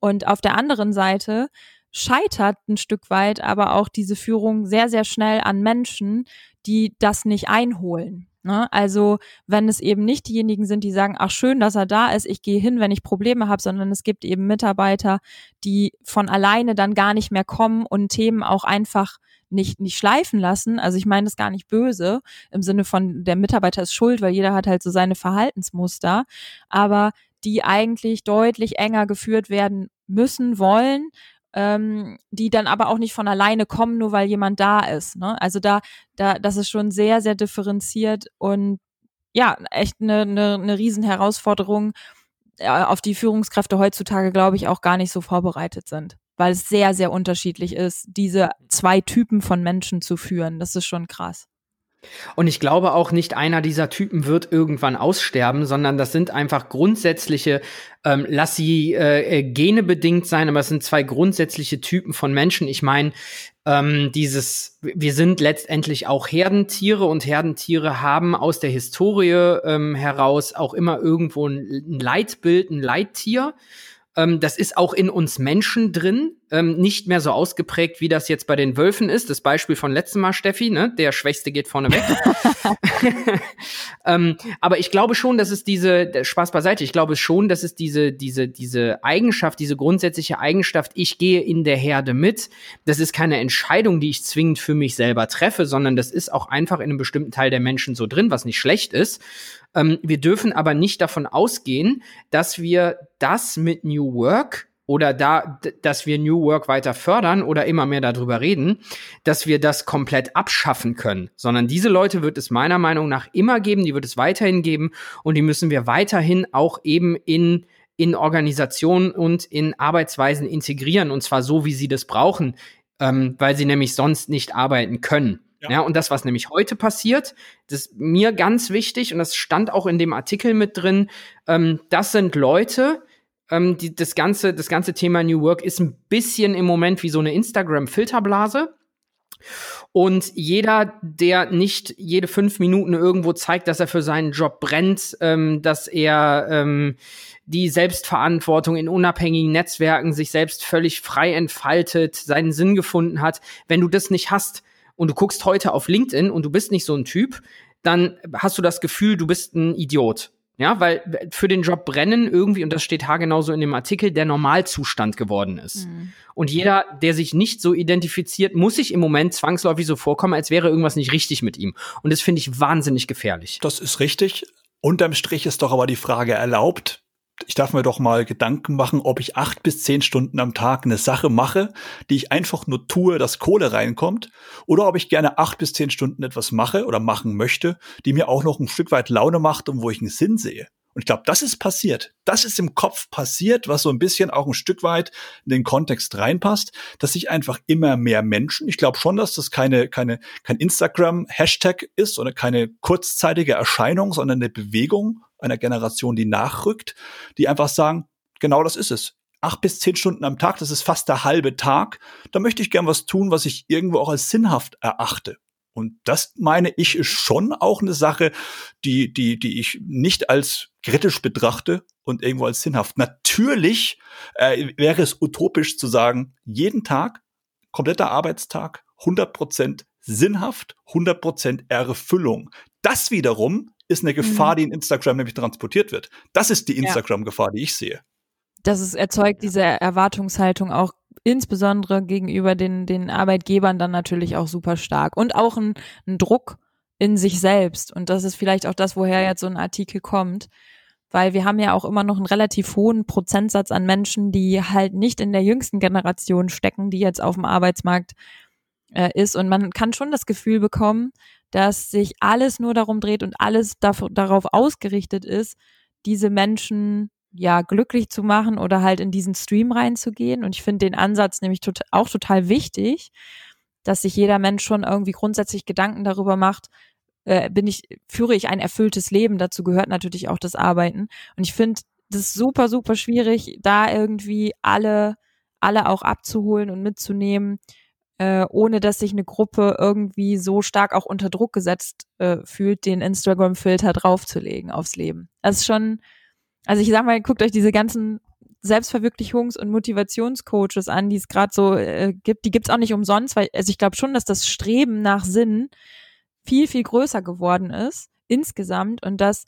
Und auf der anderen Seite scheitert ein Stück weit aber auch diese Führung sehr, sehr schnell an Menschen, die das nicht einholen. Ne? Also wenn es eben nicht diejenigen sind, die sagen, ach schön, dass er da ist, ich gehe hin, wenn ich Probleme habe, sondern es gibt eben Mitarbeiter, die von alleine dann gar nicht mehr kommen und Themen auch einfach nicht, nicht schleifen lassen. Also ich meine das gar nicht böse im Sinne von, der Mitarbeiter ist schuld, weil jeder hat halt so seine Verhaltensmuster, aber die eigentlich deutlich enger geführt werden müssen, wollen, ähm, die dann aber auch nicht von alleine kommen, nur weil jemand da ist. Ne? Also da, da, das ist schon sehr, sehr differenziert und ja, echt eine, eine, eine Riesenherausforderung, äh, auf die Führungskräfte heutzutage, glaube ich, auch gar nicht so vorbereitet sind. Weil es sehr, sehr unterschiedlich ist, diese zwei Typen von Menschen zu führen. Das ist schon krass. Und ich glaube auch nicht einer dieser Typen wird irgendwann aussterben, sondern das sind einfach grundsätzliche, ähm, lass sie äh, äh Gene bedingt sein, aber es sind zwei grundsätzliche Typen von Menschen. Ich meine, ähm, dieses, wir sind letztendlich auch Herdentiere und Herdentiere haben aus der Historie ähm, heraus auch immer irgendwo ein, Leitbild, ein Leittier. Ähm, das ist auch in uns Menschen drin, ähm, nicht mehr so ausgeprägt, wie das jetzt bei den Wölfen ist. Das Beispiel von letztem Mal, Steffi, ne? Der Schwächste geht vorne weg. ähm, aber ich glaube schon, dass es diese, Spaß beiseite, ich glaube schon, dass es diese, diese, diese Eigenschaft, diese grundsätzliche Eigenschaft, ich gehe in der Herde mit, das ist keine Entscheidung, die ich zwingend für mich selber treffe, sondern das ist auch einfach in einem bestimmten Teil der Menschen so drin, was nicht schlecht ist. Ähm, wir dürfen aber nicht davon ausgehen, dass wir das mit New Work oder da, dass wir New Work weiter fördern oder immer mehr darüber reden, dass wir das komplett abschaffen können, sondern diese Leute wird es meiner Meinung nach immer geben, die wird es weiterhin geben und die müssen wir weiterhin auch eben in in Organisationen und in Arbeitsweisen integrieren und zwar so, wie sie das brauchen, ähm, weil sie nämlich sonst nicht arbeiten können. Ja. ja. und das, was nämlich heute passiert, das ist mir ganz wichtig und das stand auch in dem Artikel mit drin. Ähm, das sind Leute, ähm, die, das ganze, das ganze Thema New Work ist ein bisschen im Moment wie so eine Instagram-Filterblase. Und jeder, der nicht jede fünf Minuten irgendwo zeigt, dass er für seinen Job brennt, ähm, dass er ähm, die Selbstverantwortung in unabhängigen Netzwerken sich selbst völlig frei entfaltet, seinen Sinn gefunden hat, wenn du das nicht hast, und du guckst heute auf LinkedIn und du bist nicht so ein Typ, dann hast du das Gefühl, du bist ein Idiot. Ja, weil für den Job brennen irgendwie, und das steht haargenauso in dem Artikel, der Normalzustand geworden ist. Mhm. Und jeder, der sich nicht so identifiziert, muss sich im Moment zwangsläufig so vorkommen, als wäre irgendwas nicht richtig mit ihm. Und das finde ich wahnsinnig gefährlich. Das ist richtig. Unterm Strich ist doch aber die Frage erlaubt, ich darf mir doch mal Gedanken machen, ob ich acht bis zehn Stunden am Tag eine Sache mache, die ich einfach nur tue, dass Kohle reinkommt, oder ob ich gerne acht bis zehn Stunden etwas mache oder machen möchte, die mir auch noch ein Stück weit Laune macht und wo ich einen Sinn sehe. Und ich glaube, das ist passiert. Das ist im Kopf passiert, was so ein bisschen auch ein Stück weit in den Kontext reinpasst, dass sich einfach immer mehr Menschen, ich glaube schon, dass das keine, keine, kein Instagram-Hashtag ist oder keine kurzzeitige Erscheinung, sondern eine Bewegung einer Generation, die nachrückt, die einfach sagen, genau das ist es. Acht bis zehn Stunden am Tag, das ist fast der halbe Tag. Da möchte ich gern was tun, was ich irgendwo auch als sinnhaft erachte. Und das meine ich ist schon auch eine Sache, die, die, die ich nicht als kritisch betrachte und irgendwo als sinnhaft. Natürlich äh, wäre es utopisch zu sagen, jeden Tag, kompletter Arbeitstag, 100 Prozent sinnhaft, 100 Prozent Erfüllung. Das wiederum ist eine Gefahr, mhm. die in Instagram nämlich transportiert wird. Das ist die Instagram-Gefahr, die ich sehe. Das ist, erzeugt diese Erwartungshaltung auch insbesondere gegenüber den, den Arbeitgebern dann natürlich auch super stark. Und auch ein, ein Druck in sich selbst. Und das ist vielleicht auch das, woher jetzt so ein Artikel kommt. Weil wir haben ja auch immer noch einen relativ hohen Prozentsatz an Menschen, die halt nicht in der jüngsten Generation stecken, die jetzt auf dem Arbeitsmarkt äh, ist. Und man kann schon das Gefühl bekommen, dass sich alles nur darum dreht und alles darauf ausgerichtet ist, diese Menschen ja glücklich zu machen oder halt in diesen Stream reinzugehen. Und ich finde den Ansatz nämlich tot auch total wichtig, dass sich jeder Mensch schon irgendwie grundsätzlich Gedanken darüber macht, äh, bin ich, führe ich ein erfülltes Leben. Dazu gehört natürlich auch das Arbeiten. Und ich finde das super, super schwierig, da irgendwie alle, alle auch abzuholen und mitzunehmen äh, ohne dass sich eine Gruppe irgendwie so stark auch unter Druck gesetzt äh, fühlt, den Instagram-Filter draufzulegen aufs Leben. Das ist schon, also ich sag mal, guckt euch diese ganzen Selbstverwirklichungs- und Motivationscoaches an, die es gerade so äh, gibt. Die gibt's auch nicht umsonst, weil also ich glaube schon, dass das Streben nach Sinn viel, viel größer geworden ist insgesamt und dass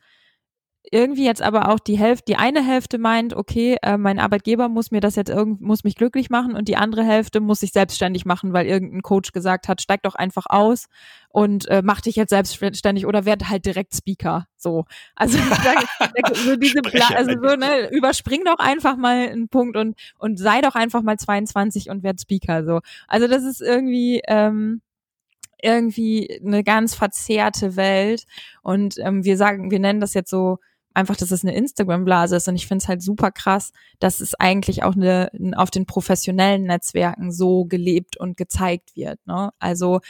irgendwie jetzt aber auch die Hälfte, die eine Hälfte meint, okay, äh, mein Arbeitgeber muss mir das jetzt irgendwie, muss mich glücklich machen und die andere Hälfte muss sich selbstständig machen, weil irgendein Coach gesagt hat, steig doch einfach aus und äh, mach dich jetzt selbstständig oder werd halt direkt Speaker. So. Also so diese Bla also so, ne, überspring doch einfach mal einen Punkt und, und sei doch einfach mal 22 und werd Speaker. So. Also das ist irgendwie, ähm, irgendwie eine ganz verzerrte Welt. Und ähm, wir sagen, wir nennen das jetzt so einfach, dass es eine Instagram-Blase ist. Und ich finde es halt super krass, dass es eigentlich auch eine, auf den professionellen Netzwerken so gelebt und gezeigt wird. Ne? Also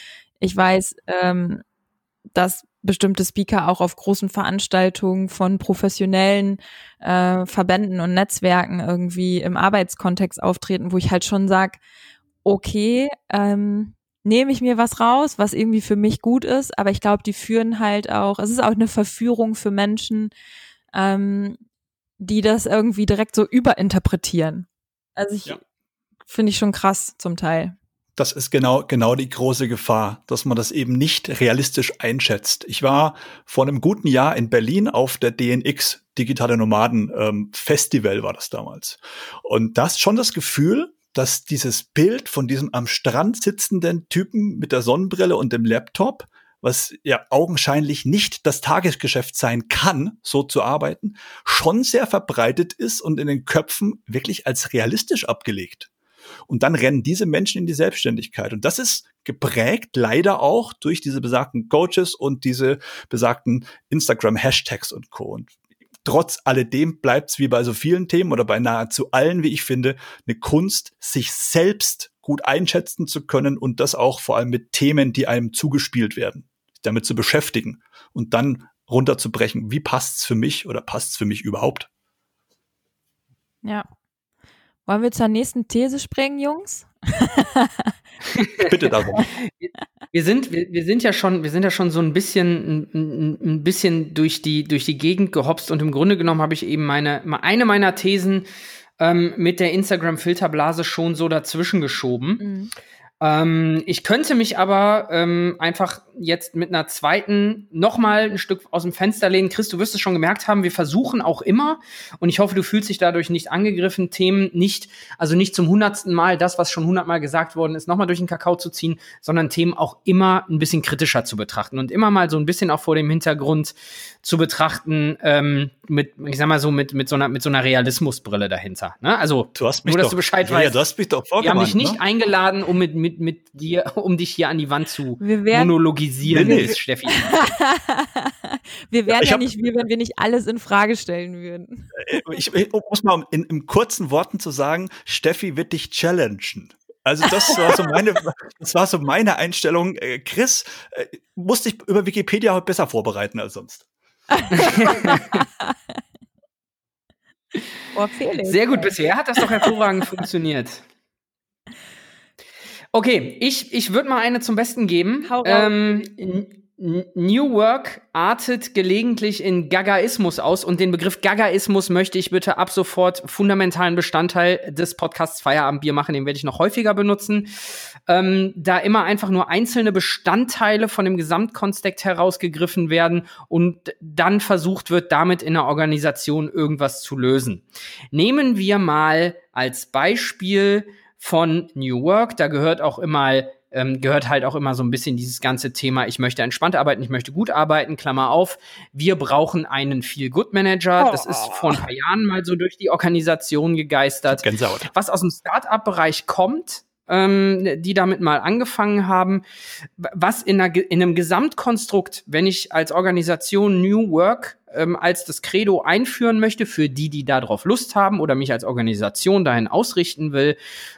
ich weiß, ähm, dass bestimmte Speaker auch auf großen Veranstaltungen von professionellen äh, Verbänden und Netzwerken irgendwie im Arbeitskontext auftreten, wo ich halt schon sag, okay, ähm, nehme ich mir was raus, was irgendwie für mich gut ist, aber ich glaube, die führen halt auch, es ist auch eine Verführung für Menschen, ähm, die das irgendwie direkt so überinterpretieren. Also ich ja. finde ich schon krass zum Teil das ist genau, genau die große Gefahr, dass man das eben nicht realistisch einschätzt. Ich war vor einem guten Jahr in Berlin auf der DNX, Digitale Nomaden ähm, Festival war das damals. Und das schon das Gefühl, dass dieses Bild von diesem am Strand sitzenden Typen mit der Sonnenbrille und dem Laptop, was ja augenscheinlich nicht das Tagesgeschäft sein kann, so zu arbeiten, schon sehr verbreitet ist und in den Köpfen wirklich als realistisch abgelegt. Und dann rennen diese Menschen in die Selbstständigkeit. Und das ist geprägt leider auch durch diese besagten Coaches und diese besagten Instagram-Hashtags und Co. Und trotz alledem bleibt es wie bei so vielen Themen oder bei nahezu allen, wie ich finde, eine Kunst, sich selbst gut einschätzen zu können und das auch vor allem mit Themen, die einem zugespielt werden, damit zu beschäftigen und dann runterzubrechen, wie passt's für mich oder passt's für mich überhaupt? Ja, wollen wir zur nächsten These springen, Jungs? Bitte darum. Wir sind, wir, wir, sind ja schon, wir sind ja schon so ein bisschen, ein, ein, bisschen durch die, durch die Gegend gehopst und im Grunde genommen habe ich eben meine, eine meiner Thesen ähm, mit der Instagram-Filterblase schon so dazwischen geschoben. Mhm. Ähm, ich könnte mich aber ähm, einfach jetzt mit einer zweiten noch mal ein Stück aus dem Fenster lehnen. Chris, du wirst es schon gemerkt haben, wir versuchen auch immer, und ich hoffe, du fühlst dich dadurch nicht angegriffen, Themen nicht, also nicht zum hundertsten Mal das, was schon hundertmal gesagt worden ist, nochmal durch den Kakao zu ziehen, sondern Themen auch immer ein bisschen kritischer zu betrachten und immer mal so ein bisschen auch vor dem Hintergrund zu betrachten, ähm, mit, ich sag mal so, mit, mit so einer, mit so einer Realismusbrille dahinter. Ne? Also, du hast mich nur, dass doch, du Bescheid ja, weißt. Ja, du hast mich doch Wir haben dich nicht ne? eingeladen, um mit, mit, mit dir, um dich hier an die Wand zu monologisieren, nee, nee. Steffi. wir wären ja, ja nicht wir, wenn wir nicht alles in Frage stellen würden. Äh, ich, ich muss mal in, in kurzen Worten zu sagen, Steffi wird dich challengen. Also das war so meine, das war so meine Einstellung. Äh, Chris äh, musste ich über Wikipedia heute besser vorbereiten als sonst. oh, Felix. Sehr gut, bisher hat das doch hervorragend funktioniert. Okay, ich, ich würde mal eine zum Besten geben. Hau ähm, New Work artet gelegentlich in Gagaismus aus und den Begriff Gagaismus möchte ich bitte ab sofort fundamentalen Bestandteil des Podcasts Feierabendbier machen. Den werde ich noch häufiger benutzen. Ähm, da immer einfach nur einzelne Bestandteile von dem Gesamtkontext herausgegriffen werden und dann versucht wird, damit in der Organisation irgendwas zu lösen. Nehmen wir mal als Beispiel von New Work, da gehört auch immer ähm, gehört halt auch immer so ein bisschen dieses ganze Thema, ich möchte entspannt arbeiten, ich möchte gut arbeiten, Klammer auf. Wir brauchen einen Feel-Good-Manager. Das ist vor ein paar Jahren mal so durch die Organisation gegeistert. Gänsehaut. Was aus dem Start-up-Bereich kommt, ähm, die damit mal angefangen haben, was in, einer, in einem Gesamtkonstrukt, wenn ich als Organisation New Work ähm, als das Credo einführen möchte, für die, die darauf Lust haben oder mich als Organisation dahin ausrichten will,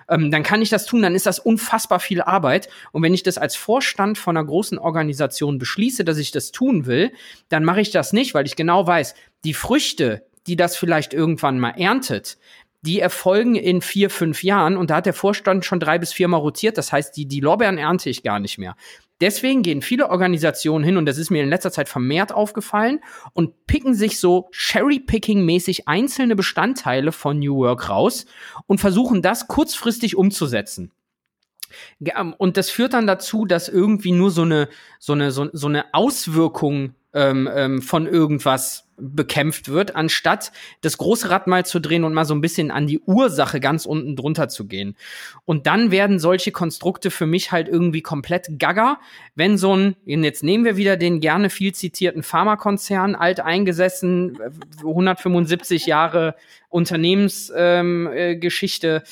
ähm, dann kann ich das tun, dann ist das unfassbar viel Arbeit. Und wenn ich das als Vorstand von einer großen Organisation beschließe, dass ich das tun will, dann mache ich das nicht, weil ich genau weiß, die Früchte, die das vielleicht irgendwann mal erntet, die erfolgen in vier, fünf Jahren und da hat der Vorstand schon drei bis viermal rotiert. Das heißt, die, die Lorbeeren ernte ich gar nicht mehr. Deswegen gehen viele Organisationen hin, und das ist mir in letzter Zeit vermehrt aufgefallen, und picken sich so Cherry-Picking-mäßig einzelne Bestandteile von New Work raus und versuchen das kurzfristig umzusetzen. Ähm, und das führt dann dazu, dass irgendwie nur so eine, so eine, so, so eine Auswirkung ähm, ähm, von irgendwas bekämpft wird, anstatt das große Rad mal zu drehen und mal so ein bisschen an die Ursache ganz unten drunter zu gehen. Und dann werden solche Konstrukte für mich halt irgendwie komplett gaga, wenn so ein, jetzt nehmen wir wieder den gerne viel zitierten Pharmakonzern, alt eingesessen, 175 Jahre Unternehmensgeschichte, ähm,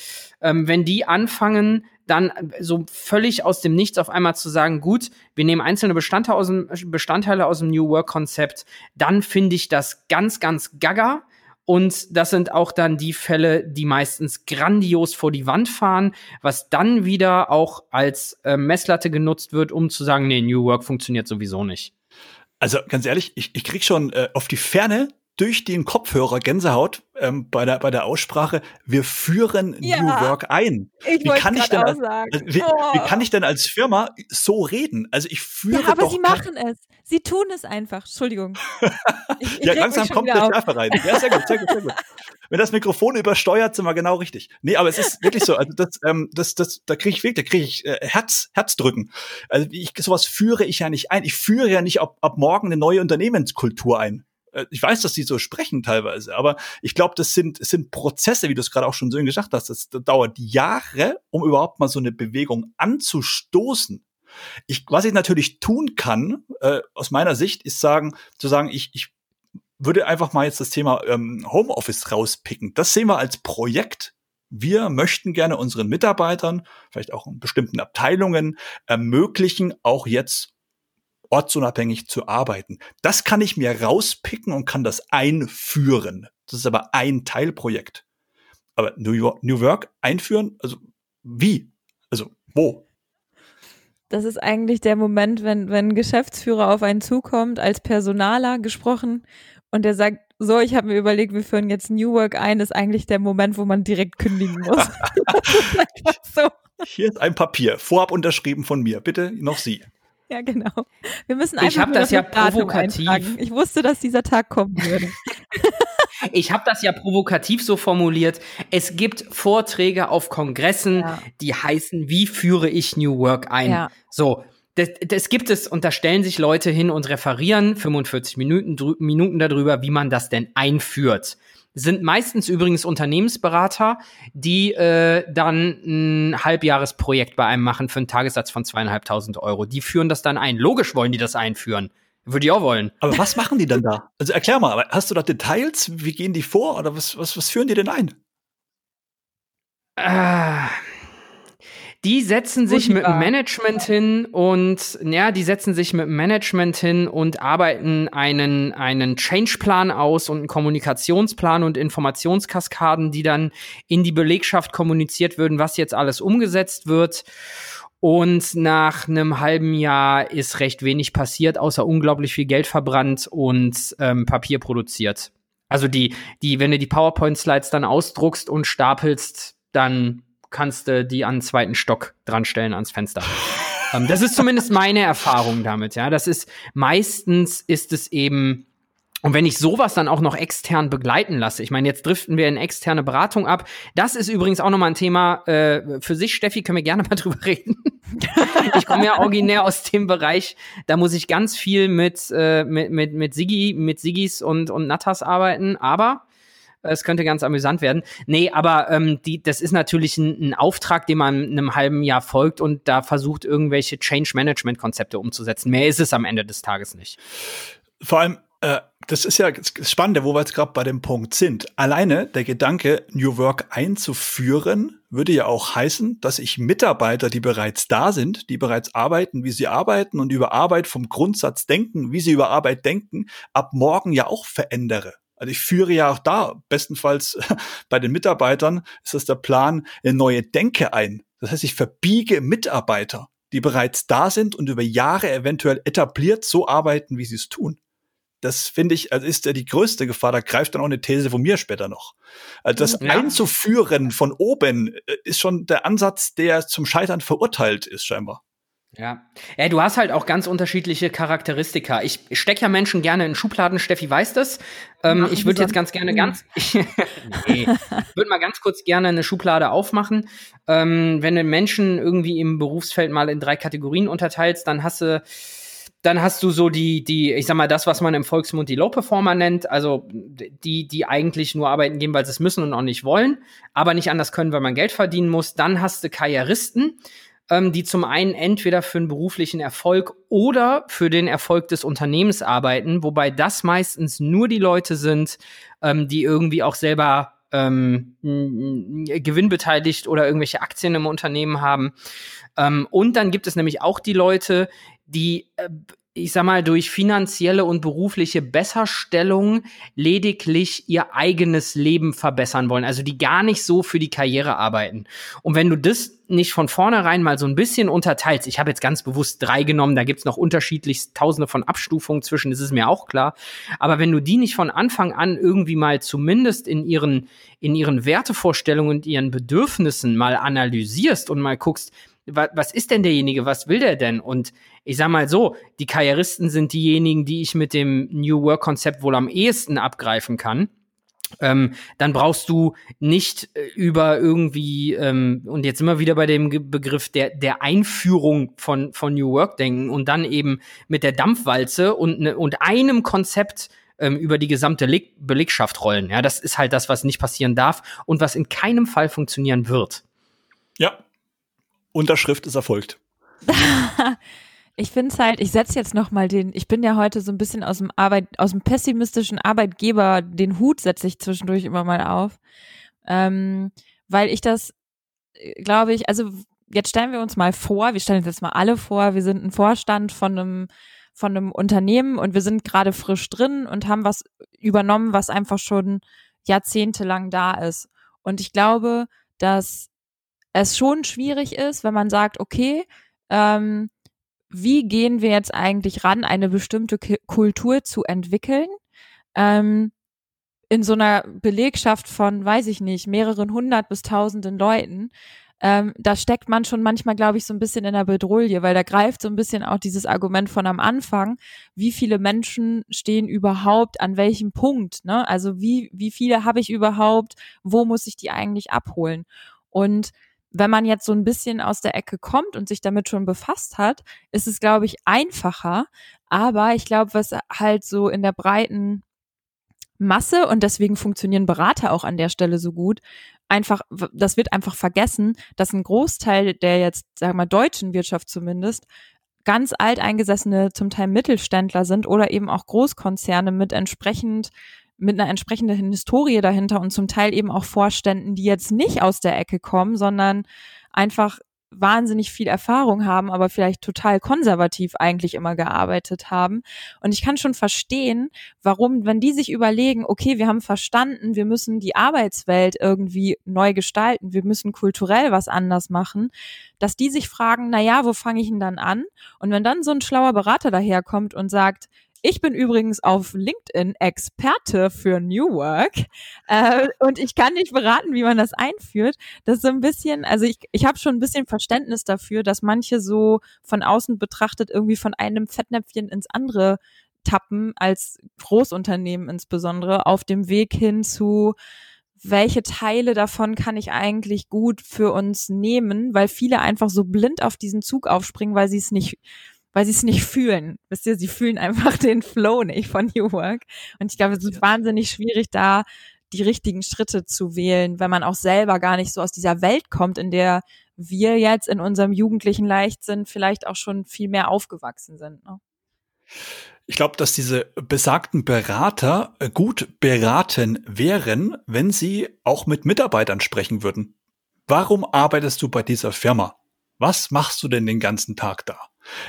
äh, ähm, wenn die anfangen, dann so völlig aus dem Nichts auf einmal zu sagen, gut, wir nehmen einzelne Bestandteile aus dem, Bestandteile aus dem New Work Konzept, dann finde ich das ganz, ganz gaga. Und das sind auch dann die Fälle, die meistens grandios vor die Wand fahren, was dann wieder auch als äh, Messlatte genutzt wird, um zu sagen, nee, New Work funktioniert sowieso nicht. Also ganz ehrlich, ich, ich krieg schon äh, auf die Ferne durch den Kopfhörer Gänsehaut ähm, bei, der, bei der Aussprache, wir führen ja, New Work ein. Ich wie kann ich denn als, also, wie, oh. wie, kann ich denn als Firma so reden? Also ich führe ja, aber doch sie machen es. Sie tun es einfach. Entschuldigung. Ich, ich ja, langsam kommt der Schärfe rein. Ja, sehr gut, sehr gut, sehr gut. Wenn das Mikrofon übersteuert, sind wir genau richtig. Nee, aber es ist wirklich so. Also das, ähm, das, das, da kriege ich wirklich, da kriege ich äh, Herz, Herzdrücken. Also ich, sowas führe ich ja nicht ein. Ich führe ja nicht ab, ab morgen eine neue Unternehmenskultur ein. Äh, ich weiß, dass die so sprechen teilweise, aber ich glaube, das sind, das sind Prozesse, wie du es gerade auch schon so gesagt hast. Das, das dauert Jahre, um überhaupt mal so eine Bewegung anzustoßen. Ich, was ich natürlich tun kann, äh, aus meiner Sicht, ist sagen, zu sagen, ich, ich würde einfach mal jetzt das Thema ähm, Homeoffice rauspicken. Das sehen wir als Projekt. Wir möchten gerne unseren Mitarbeitern, vielleicht auch in bestimmten Abteilungen, ermöglichen, auch jetzt ortsunabhängig zu arbeiten. Das kann ich mir rauspicken und kann das einführen. Das ist aber ein Teilprojekt. Aber New, York, New Work einführen, also wie? Also wo? Das ist eigentlich der Moment, wenn, wenn ein Geschäftsführer auf einen zukommt, als Personaler gesprochen, und der sagt, so, ich habe mir überlegt, wir führen jetzt New Work ein, ist eigentlich der Moment, wo man direkt kündigen muss. so. Hier ist ein Papier, vorab unterschrieben von mir. Bitte noch Sie. Ja, genau. Wir müssen einfach ich habe das ja provokativ. Eintragen. Ich wusste, dass dieser Tag kommen würde. ich habe das ja provokativ so formuliert. Es gibt Vorträge auf Kongressen, ja. die heißen, wie führe ich New Work ein? Ja. So. Das, das gibt es und da stellen sich Leute hin und referieren 45 Minuten, Minuten darüber, wie man das denn einführt sind meistens übrigens Unternehmensberater, die äh, dann ein Halbjahresprojekt bei einem machen für einen Tagessatz von zweieinhalbtausend Euro. Die führen das dann ein. Logisch wollen die das einführen. Würde ich auch wollen. Aber was machen die denn da? Also erklär mal, hast du da Details? Wie gehen die vor? Oder was, was, was führen die denn ein? Äh, die setzen sich mit dem Management hin und ja, die setzen sich mit dem Management hin und arbeiten einen einen Changeplan aus und einen Kommunikationsplan und Informationskaskaden, die dann in die Belegschaft kommuniziert würden, was jetzt alles umgesetzt wird. Und nach einem halben Jahr ist recht wenig passiert, außer unglaublich viel Geld verbrannt und ähm, Papier produziert. Also die, die, wenn du die PowerPoint-Slides dann ausdruckst und stapelst, dann kannst du die an den zweiten Stock dran stellen ans Fenster. ähm, das ist zumindest meine Erfahrung damit, ja. Das ist meistens ist es eben und wenn ich sowas dann auch noch extern begleiten lasse, ich meine, jetzt driften wir in externe Beratung ab. Das ist übrigens auch nochmal ein Thema äh, für sich, Steffi, können wir gerne mal drüber reden. ich komme ja originär aus dem Bereich, da muss ich ganz viel mit, äh, mit, mit, mit Sigi, mit Sigis und, und Natas arbeiten, aber es könnte ganz amüsant werden. Nee, aber ähm, die, das ist natürlich ein, ein Auftrag, dem man einem halben Jahr folgt und da versucht, irgendwelche Change-Management-Konzepte umzusetzen. Mehr ist es am Ende des Tages nicht. Vor allem, äh, das ist ja das Spannende, wo wir jetzt gerade bei dem Punkt sind. Alleine der Gedanke, New Work einzuführen, würde ja auch heißen, dass ich Mitarbeiter, die bereits da sind, die bereits arbeiten, wie sie arbeiten und über Arbeit vom Grundsatz denken, wie sie über Arbeit denken, ab morgen ja auch verändere. Also ich führe ja auch da, bestenfalls bei den Mitarbeitern, ist das der Plan, eine neue Denke ein. Das heißt, ich verbiege Mitarbeiter, die bereits da sind und über Jahre eventuell etabliert so arbeiten, wie sie es tun. Das finde ich, also ist ja die größte Gefahr. Da greift dann auch eine These von mir später noch. Also das ja. Einzuführen von oben äh, ist schon der Ansatz, der zum Scheitern verurteilt ist, scheinbar. Ja. ja, du hast halt auch ganz unterschiedliche Charakteristika. Ich stecke ja Menschen gerne in Schubladen, Steffi weiß das. Ähm, ich würde jetzt ganz gerne mhm. ganz, ich, nee, würde mal ganz kurz gerne eine Schublade aufmachen. Ähm, wenn du Menschen irgendwie im Berufsfeld mal in drei Kategorien unterteilst, dann hast du dann hast du so die, die, ich sag mal, das, was man im Volksmund die Low-Performer nennt, also die, die eigentlich nur arbeiten gehen, weil sie es müssen und auch nicht wollen, aber nicht anders können, weil man Geld verdienen muss. Dann hast du Karrieristen, ähm, die zum einen entweder für einen beruflichen Erfolg oder für den Erfolg des Unternehmens arbeiten, wobei das meistens nur die Leute sind, ähm, die irgendwie auch selber ähm, gewinnbeteiligt oder irgendwelche Aktien im Unternehmen haben. Ähm, und dann gibt es nämlich auch die Leute, die äh, ich sag mal, durch finanzielle und berufliche Besserstellung lediglich ihr eigenes Leben verbessern wollen. Also die gar nicht so für die Karriere arbeiten. Und wenn du das nicht von vornherein mal so ein bisschen unterteilst, ich habe jetzt ganz bewusst drei genommen, da gibt's noch unterschiedlich tausende von Abstufungen zwischen, das ist mir auch klar. Aber wenn du die nicht von Anfang an irgendwie mal zumindest in ihren, in ihren Wertevorstellungen und ihren Bedürfnissen mal analysierst und mal guckst, was ist denn derjenige, was will der denn? Und ich sag mal so, die Karrieristen sind diejenigen, die ich mit dem New Work Konzept wohl am ehesten abgreifen kann. Ähm, dann brauchst du nicht äh, über irgendwie, ähm, und jetzt immer wieder bei dem Begriff der, der Einführung von, von New Work denken und dann eben mit der Dampfwalze und, ne, und einem Konzept ähm, über die gesamte Leg Belegschaft rollen. Ja, das ist halt das, was nicht passieren darf und was in keinem Fall funktionieren wird. Ja, Unterschrift ist erfolgt. ich finde es halt, ich setze jetzt noch mal den, ich bin ja heute so ein bisschen aus dem Arbeit, aus dem pessimistischen Arbeitgeber, den Hut setze ich zwischendurch immer mal auf, ähm, weil ich das, äh, glaube ich, also jetzt stellen wir uns mal vor, wir stellen uns jetzt mal alle vor, wir sind ein Vorstand von einem von einem Unternehmen und wir sind gerade frisch drin und haben was übernommen, was einfach schon jahrzehntelang da ist. Und ich glaube, dass es schon schwierig ist, wenn man sagt, okay, ähm, wie gehen wir jetzt eigentlich ran, eine bestimmte K Kultur zu entwickeln? Ähm, in so einer Belegschaft von, weiß ich nicht, mehreren hundert bis tausenden Leuten, ähm, da steckt man schon manchmal, glaube ich, so ein bisschen in der Bedrohung, weil da greift so ein bisschen auch dieses Argument von am Anfang, wie viele Menschen stehen überhaupt an welchem Punkt, ne? Also wie, wie viele habe ich überhaupt, wo muss ich die eigentlich abholen? Und wenn man jetzt so ein bisschen aus der Ecke kommt und sich damit schon befasst hat, ist es, glaube ich, einfacher. Aber ich glaube, was halt so in der breiten Masse und deswegen funktionieren Berater auch an der Stelle so gut. Einfach, das wird einfach vergessen, dass ein Großteil der jetzt, sagen wir mal, deutschen Wirtschaft zumindest ganz alteingesessene, zum Teil Mittelständler sind oder eben auch Großkonzerne mit entsprechend mit einer entsprechenden Historie dahinter und zum Teil eben auch Vorständen, die jetzt nicht aus der Ecke kommen, sondern einfach wahnsinnig viel Erfahrung haben, aber vielleicht total konservativ eigentlich immer gearbeitet haben. Und ich kann schon verstehen, warum, wenn die sich überlegen, okay, wir haben verstanden, wir müssen die Arbeitswelt irgendwie neu gestalten, wir müssen kulturell was anders machen, dass die sich fragen, na ja, wo fange ich denn dann an? Und wenn dann so ein schlauer Berater daherkommt und sagt, ich bin übrigens auf LinkedIn Experte für New Work äh, und ich kann nicht beraten, wie man das einführt. Das ist so ein bisschen, also ich, ich habe schon ein bisschen Verständnis dafür, dass manche so von außen betrachtet irgendwie von einem Fettnäpfchen ins andere tappen, als Großunternehmen insbesondere, auf dem Weg hin zu welche Teile davon kann ich eigentlich gut für uns nehmen, weil viele einfach so blind auf diesen Zug aufspringen, weil sie es nicht weil sie es nicht fühlen. Wisst ihr, sie fühlen einfach den Flow nicht von New Work. Und ich glaube, es ist wahnsinnig schwierig, da die richtigen Schritte zu wählen, wenn man auch selber gar nicht so aus dieser Welt kommt, in der wir jetzt in unserem jugendlichen Leichtsinn vielleicht auch schon viel mehr aufgewachsen sind. Ne? Ich glaube, dass diese besagten Berater gut beraten wären, wenn sie auch mit Mitarbeitern sprechen würden. Warum arbeitest du bei dieser Firma? Was machst du denn den ganzen Tag da?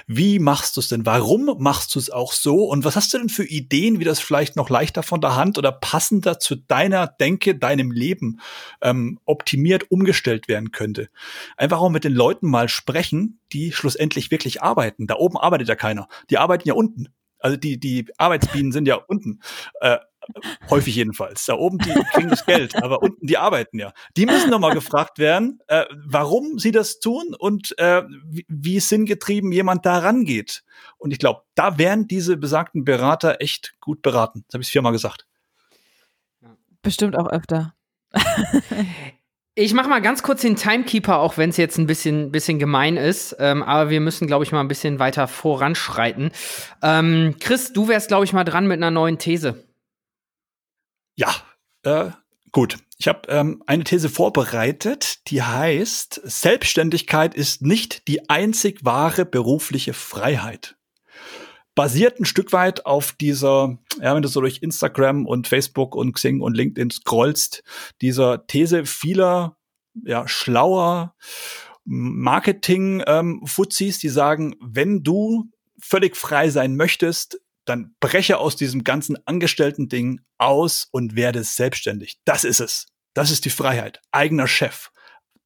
Wie machst du es denn? Warum machst du es auch so? Und was hast du denn für Ideen, wie das vielleicht noch leichter von der Hand oder passender zu deiner Denke, deinem Leben ähm, optimiert umgestellt werden könnte? Einfach auch mit den Leuten mal sprechen, die schlussendlich wirklich arbeiten. Da oben arbeitet ja keiner. Die arbeiten ja unten. Also die, die Arbeitsbienen sind ja unten. Äh, Häufig jedenfalls. Da oben, die kriegen das Geld, aber unten, die arbeiten ja. Die müssen nochmal gefragt werden, äh, warum sie das tun und äh, wie, wie sinngetrieben jemand da rangeht. Und ich glaube, da wären diese besagten Berater echt gut beraten. Das habe ich viermal gesagt. Bestimmt auch öfter. Ich mache mal ganz kurz den Timekeeper, auch wenn es jetzt ein bisschen, bisschen gemein ist. Ähm, aber wir müssen, glaube ich, mal ein bisschen weiter voranschreiten. Ähm, Chris, du wärst, glaube ich, mal dran mit einer neuen These. Ja, äh, gut. Ich habe ähm, eine These vorbereitet, die heißt, Selbstständigkeit ist nicht die einzig wahre berufliche Freiheit. Basiert ein Stück weit auf dieser, ja, wenn du so durch Instagram und Facebook und Xing und LinkedIn scrollst, dieser These vieler, ja, schlauer Marketing-Fuzis, ähm, die sagen, wenn du völlig frei sein möchtest, dann breche aus diesem ganzen Angestellten-Ding aus und werde selbstständig. Das ist es. Das ist die Freiheit. Eigener Chef.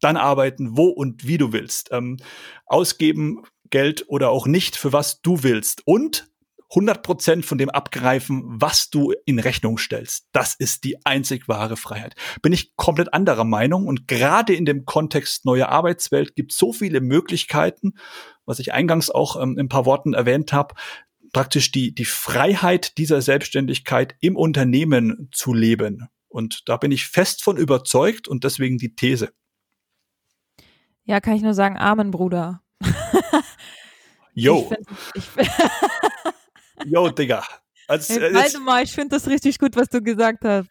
Dann arbeiten, wo und wie du willst. Ähm, ausgeben Geld oder auch nicht, für was du willst. Und 100% von dem abgreifen, was du in Rechnung stellst. Das ist die einzig wahre Freiheit. Bin ich komplett anderer Meinung und gerade in dem Kontext neue Arbeitswelt gibt so viele Möglichkeiten, was ich eingangs auch ähm, in ein paar Worten erwähnt habe, praktisch die, die Freiheit dieser Selbstständigkeit im Unternehmen zu leben. Und da bin ich fest von überzeugt und deswegen die These. Ja, kann ich nur sagen, Amen, Bruder. Ich Yo, Digga. Also, hey, warte mal, ich finde das richtig gut, was du gesagt hast.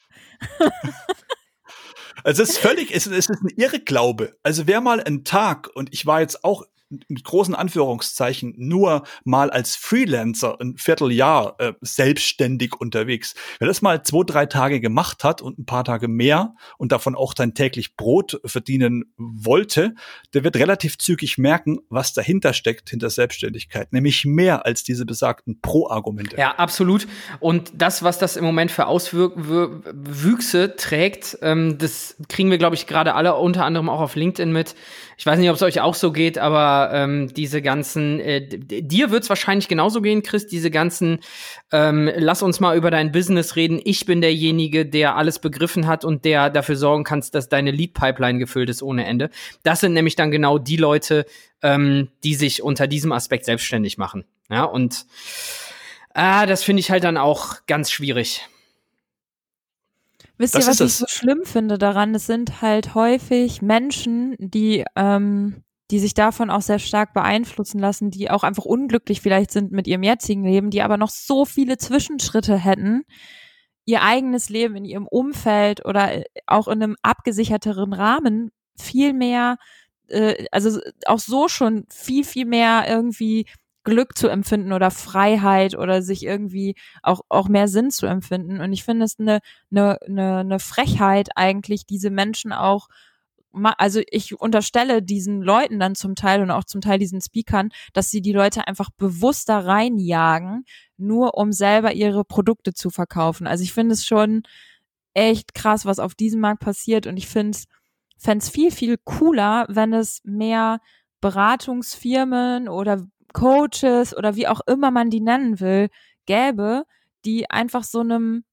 also es ist völlig, es ist ein Irrglaube. Also wer mal einen Tag, und ich war jetzt auch mit großen Anführungszeichen nur mal als Freelancer ein Vierteljahr äh, selbstständig unterwegs. Wer das mal zwei, drei Tage gemacht hat und ein paar Tage mehr und davon auch dann täglich Brot verdienen wollte, der wird relativ zügig merken, was dahinter steckt, hinter Selbstständigkeit. Nämlich mehr als diese besagten Pro-Argumente. Ja, absolut. Und das, was das im Moment für Auswüchse trägt, ähm, das kriegen wir, glaube ich, gerade alle unter anderem auch auf LinkedIn mit. Ich weiß nicht, ob es euch auch so geht, aber ähm, diese ganzen, äh, dir wird es wahrscheinlich genauso gehen, Chris, diese ganzen, ähm, lass uns mal über dein Business reden. Ich bin derjenige, der alles begriffen hat und der dafür sorgen kann, dass deine Lead-Pipeline gefüllt ist ohne Ende. Das sind nämlich dann genau die Leute, ähm, die sich unter diesem Aspekt selbstständig machen. Ja, und ah, das finde ich halt dann auch ganz schwierig. Wisst ihr, was ich so schlimm finde daran? Es sind halt häufig Menschen, die, ähm, die sich davon auch sehr stark beeinflussen lassen, die auch einfach unglücklich vielleicht sind mit ihrem jetzigen Leben, die aber noch so viele Zwischenschritte hätten, ihr eigenes Leben in ihrem Umfeld oder äh, auch in einem abgesicherteren Rahmen viel mehr, äh, also auch so schon viel, viel mehr irgendwie Glück zu empfinden oder Freiheit oder sich irgendwie auch, auch mehr Sinn zu empfinden. Und ich finde es eine, eine, eine, eine Frechheit eigentlich, diese Menschen auch also ich unterstelle diesen Leuten dann zum Teil und auch zum Teil diesen Speakern, dass sie die Leute einfach bewusst da reinjagen, nur um selber ihre Produkte zu verkaufen. Also ich finde es schon echt krass, was auf diesem Markt passiert und ich finde es fände es viel, viel cooler, wenn es mehr Beratungsfirmen oder Coaches oder wie auch immer man die nennen will, gäbe, die einfach so einem,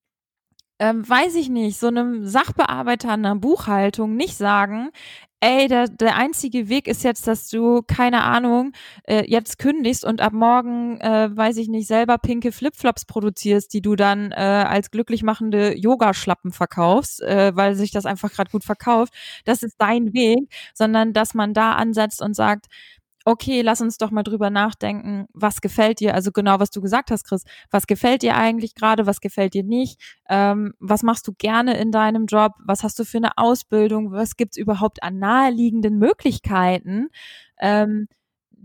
ähm, weiß ich nicht, so einem Sachbearbeiter einer Buchhaltung nicht sagen, ey, der, der einzige Weg ist jetzt, dass du, keine Ahnung, äh, jetzt kündigst und ab morgen, äh, weiß ich nicht, selber pinke Flipflops produzierst, die du dann äh, als glücklich machende Yogaschlappen verkaufst, äh, weil sich das einfach gerade gut verkauft. Das ist dein Weg, sondern dass man da ansetzt und sagt, okay, lass uns doch mal drüber nachdenken, was gefällt dir, also genau, was du gesagt hast, Chris, was gefällt dir eigentlich gerade, was gefällt dir nicht, ähm, was machst du gerne in deinem Job, was hast du für eine Ausbildung, was gibt's überhaupt an naheliegenden Möglichkeiten, ähm,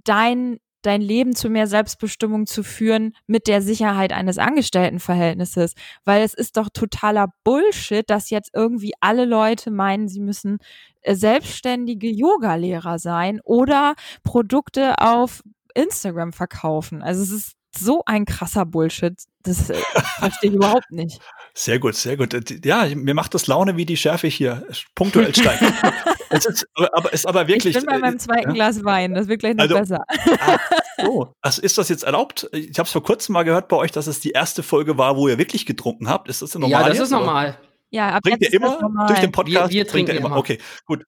dein dein Leben zu mehr Selbstbestimmung zu führen mit der Sicherheit eines Angestelltenverhältnisses. Weil es ist doch totaler Bullshit, dass jetzt irgendwie alle Leute meinen, sie müssen äh, selbstständige Yogalehrer sein oder Produkte auf Instagram verkaufen. Also es ist so ein krasser Bullshit. Das äh, verstehe ich überhaupt nicht. Sehr gut, sehr gut. Ja, mir macht das Laune, wie die Schärfe hier punktuell steigt. es ist aber, ist aber wirklich. Ich bin bei meinem äh, zweiten ja? Glas Wein, das wird gleich noch also, besser. So, also ist das jetzt erlaubt? Ich habe es vor kurzem mal gehört bei euch, dass es die erste Folge war, wo ihr wirklich getrunken habt. Ist das normal? Ja, das jetzt, ist normal. Ja, ab trinkt ihr immer durch den Podcast? Wir, wir trinken immer. immer. Okay, gut.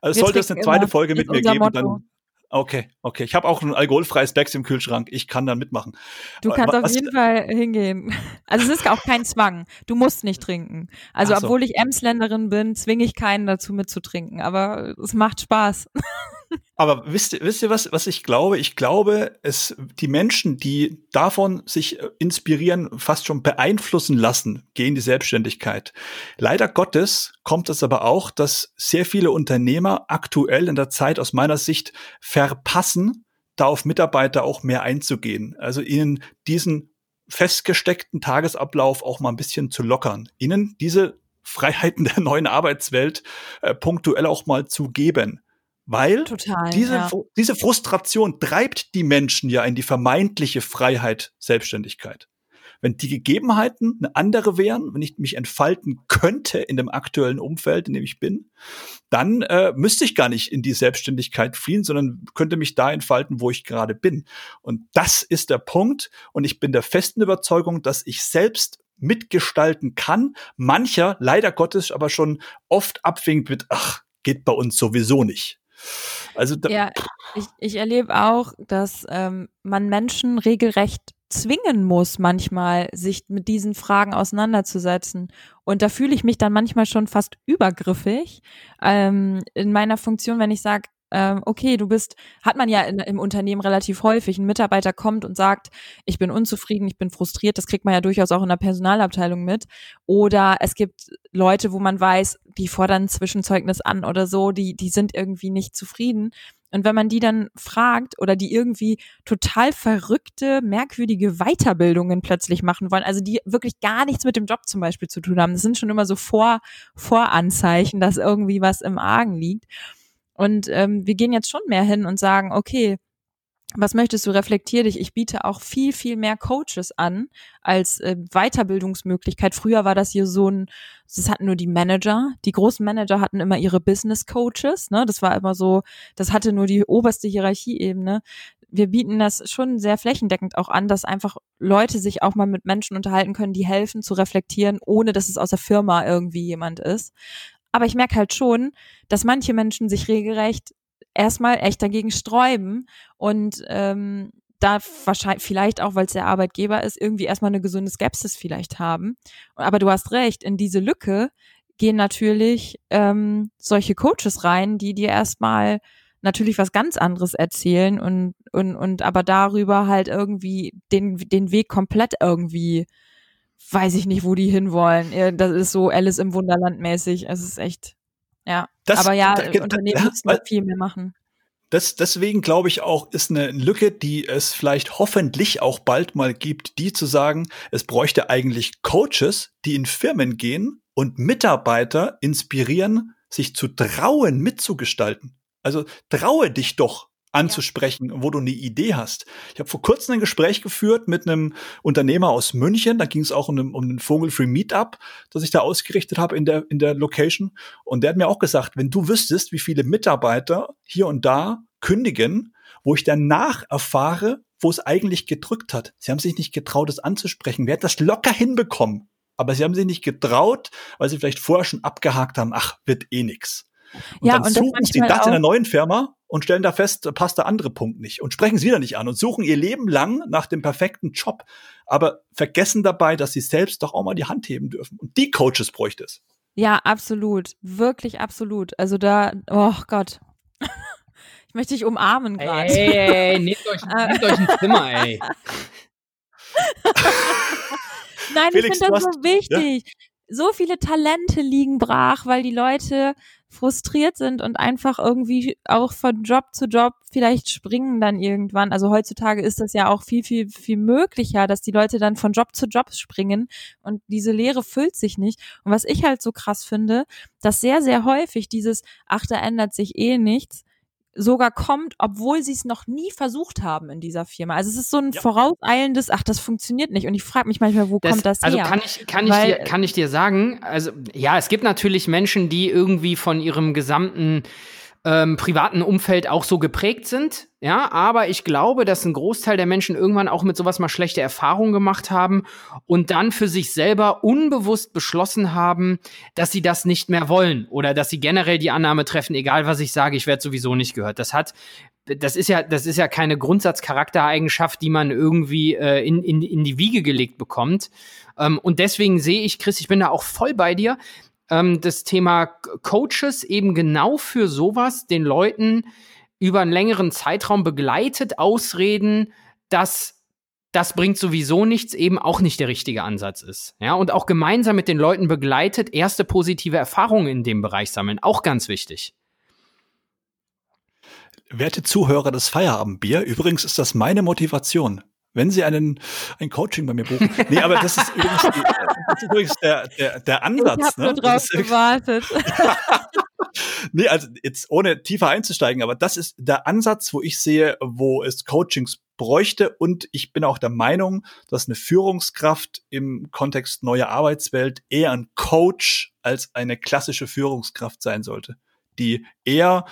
Also sollte es eine zweite Folge mit mir geben, Motto. dann Okay, okay. Ich habe auch ein alkoholfreies Becks im Kühlschrank. Ich kann dann mitmachen. Du kannst Was, auf jeden Fall hingehen. Also es ist auch kein Zwang. Du musst nicht trinken. Also so. obwohl ich Emsländerin bin, zwinge ich keinen dazu mitzutrinken. Aber es macht Spaß. Aber wisst, wisst ihr was, was ich glaube? Ich glaube, es, die Menschen, die davon sich äh, inspirieren, fast schon beeinflussen lassen, gehen die Selbstständigkeit. Leider Gottes kommt es aber auch, dass sehr viele Unternehmer aktuell in der Zeit aus meiner Sicht verpassen, da auf Mitarbeiter auch mehr einzugehen. Also ihnen diesen festgesteckten Tagesablauf auch mal ein bisschen zu lockern. Ihnen diese Freiheiten der neuen Arbeitswelt äh, punktuell auch mal zu geben Weil Total, diese, ja. diese Frustration treibt die Menschen ja in die vermeintliche Freiheit, Selbstständigkeit. Wenn die Gegebenheiten eine andere wären, wenn ich mich entfalten könnte in dem aktuellen Umfeld, in dem ich bin, dann äh, müsste ich gar nicht in die Selbstständigkeit fliehen, sondern könnte mich da entfalten, wo ich gerade bin. Und das ist der Punkt. Und ich bin der festen Überzeugung, dass ich selbst mitgestalten kann. Mancher, leider Gottes, aber schon oft abwinkt mit, ach, geht bei uns sowieso nicht. Also ja, ich, ich erlebe auch, dass ähm, man Menschen regelrecht zwingen muss, manchmal sich mit diesen Fragen auseinanderzusetzen. Und da fühle ich mich dann manchmal schon fast übergriffig ähm, in meiner Funktion, wenn ich sage, okay, du bist, hat man ja in, im Unternehmen relativ häufig, ein Mitarbeiter kommt und sagt, ich bin unzufrieden, ich bin frustriert, das kriegt man ja durchaus auch in der Personalabteilung mit. Oder es gibt Leute, wo man weiß, die fordern ein Zwischenzeugnis an oder so, die, die sind irgendwie nicht zufrieden. Und wenn man die dann fragt oder die irgendwie total verrückte, merkwürdige Weiterbildungen plötzlich machen wollen, also die wirklich gar nichts mit dem Job zum Beispiel zu tun haben, das sind schon immer so Vor Voranzeichen, dass irgendwie was im Argen liegt. Und ähm, wir gehen jetzt schon mehr hin und sagen, okay, was möchtest du, reflektier dich. Ich biete auch viel, viel mehr Coaches an als äh, Weiterbildungsmöglichkeit. Früher war das hier so ein, das hatten nur die Manager. Die großen Manager hatten immer ihre Business Coaches. Ne? Das war immer so, das hatte nur die oberste Hierarchieebene. Wir bieten das schon sehr flächendeckend auch an, dass einfach Leute sich auch mal mit Menschen unterhalten können, die helfen zu reflektieren, ohne dass es aus der Firma irgendwie jemand ist. Aber ich merke halt schon, dass manche Menschen sich regelrecht erstmal echt dagegen sträuben und ähm, da wahrscheinlich vielleicht auch, weil es der Arbeitgeber ist, irgendwie erstmal eine gesunde Skepsis vielleicht haben. Aber du hast recht, in diese Lücke gehen natürlich ähm, solche Coaches rein, die dir erstmal natürlich was ganz anderes erzählen und, und, und aber darüber halt irgendwie den, den Weg komplett irgendwie weiß ich nicht, wo die hinwollen. Das ist so Alice im Wunderland mäßig. Es ist echt, ja. Das, Aber ja, da, Unternehmen da, müssen da viel mehr machen. Das, deswegen glaube ich auch, ist eine Lücke, die es vielleicht hoffentlich auch bald mal gibt, die zu sagen, es bräuchte eigentlich Coaches, die in Firmen gehen und Mitarbeiter inspirieren, sich zu trauen, mitzugestalten. Also traue dich doch anzusprechen, ja. wo du eine Idee hast. Ich habe vor kurzem ein Gespräch geführt mit einem Unternehmer aus München. Da ging es auch um, einen, um einen Vogelfree Meetup, das ich da ausgerichtet habe in der, in der Location. Und der hat mir auch gesagt, wenn du wüsstest, wie viele Mitarbeiter hier und da kündigen, wo ich danach erfahre, wo es eigentlich gedrückt hat. Sie haben sich nicht getraut, es anzusprechen. Wer hat das locker hinbekommen? Aber sie haben sich nicht getraut, weil sie vielleicht vorher schon abgehakt haben, ach, wird eh nix. Und ja, dann und suchen sie das in der neuen Firma und stellen da fest, passt der andere Punkt nicht und sprechen es wieder nicht an und suchen ihr Leben lang nach dem perfekten Job, aber vergessen dabei, dass sie selbst doch auch mal die Hand heben dürfen. Und die Coaches bräuchte es. Ja, absolut. Wirklich absolut. Also da, oh Gott. Ich möchte dich umarmen gerade. Ey, ey, ey, nehmt euch, nehmt euch ein Zimmer, ey. Nein, Felix, ich finde das so wichtig. Ja? So viele Talente liegen brach, weil die Leute frustriert sind und einfach irgendwie auch von Job zu Job vielleicht springen dann irgendwann. Also heutzutage ist das ja auch viel, viel, viel möglicher, dass die Leute dann von Job zu Job springen und diese Leere füllt sich nicht. Und was ich halt so krass finde, dass sehr, sehr häufig dieses, ach, da ändert sich eh nichts, sogar kommt, obwohl sie es noch nie versucht haben in dieser Firma. Also es ist so ein ja. vorauseilendes, ach, das funktioniert nicht. Und ich frage mich manchmal, wo das, kommt das also her? Also kann ich, kann, Weil, ich dir, kann ich dir sagen, also ja, es gibt natürlich Menschen, die irgendwie von ihrem gesamten ähm, privaten Umfeld auch so geprägt sind. Ja, aber ich glaube, dass ein Großteil der Menschen irgendwann auch mit sowas mal schlechte Erfahrungen gemacht haben und dann für sich selber unbewusst beschlossen haben, dass sie das nicht mehr wollen oder dass sie generell die Annahme treffen, egal was ich sage, ich werde sowieso nicht gehört. Das hat das ist ja, das ist ja keine Grundsatzcharaktereigenschaft, die man irgendwie äh, in, in, in die Wiege gelegt bekommt. Ähm, und deswegen sehe ich, Chris, ich bin da auch voll bei dir ähm, das Thema Coaches eben genau für sowas den Leuten über einen längeren Zeitraum begleitet ausreden, dass das bringt sowieso nichts, eben auch nicht der richtige Ansatz ist. Ja, und auch gemeinsam mit den Leuten begleitet, erste positive Erfahrungen in dem Bereich sammeln, auch ganz wichtig. Werte Zuhörer des Feierabendbier, übrigens ist das meine Motivation wenn Sie einen, ein Coaching bei mir buchen. Nee, aber das ist übrigens, das ist übrigens der, der, der Ansatz. Ich habe ne? nur drauf gewartet. nee, also jetzt ohne tiefer einzusteigen, aber das ist der Ansatz, wo ich sehe, wo es Coachings bräuchte. Und ich bin auch der Meinung, dass eine Führungskraft im Kontext neuer Arbeitswelt eher ein Coach als eine klassische Führungskraft sein sollte, die eher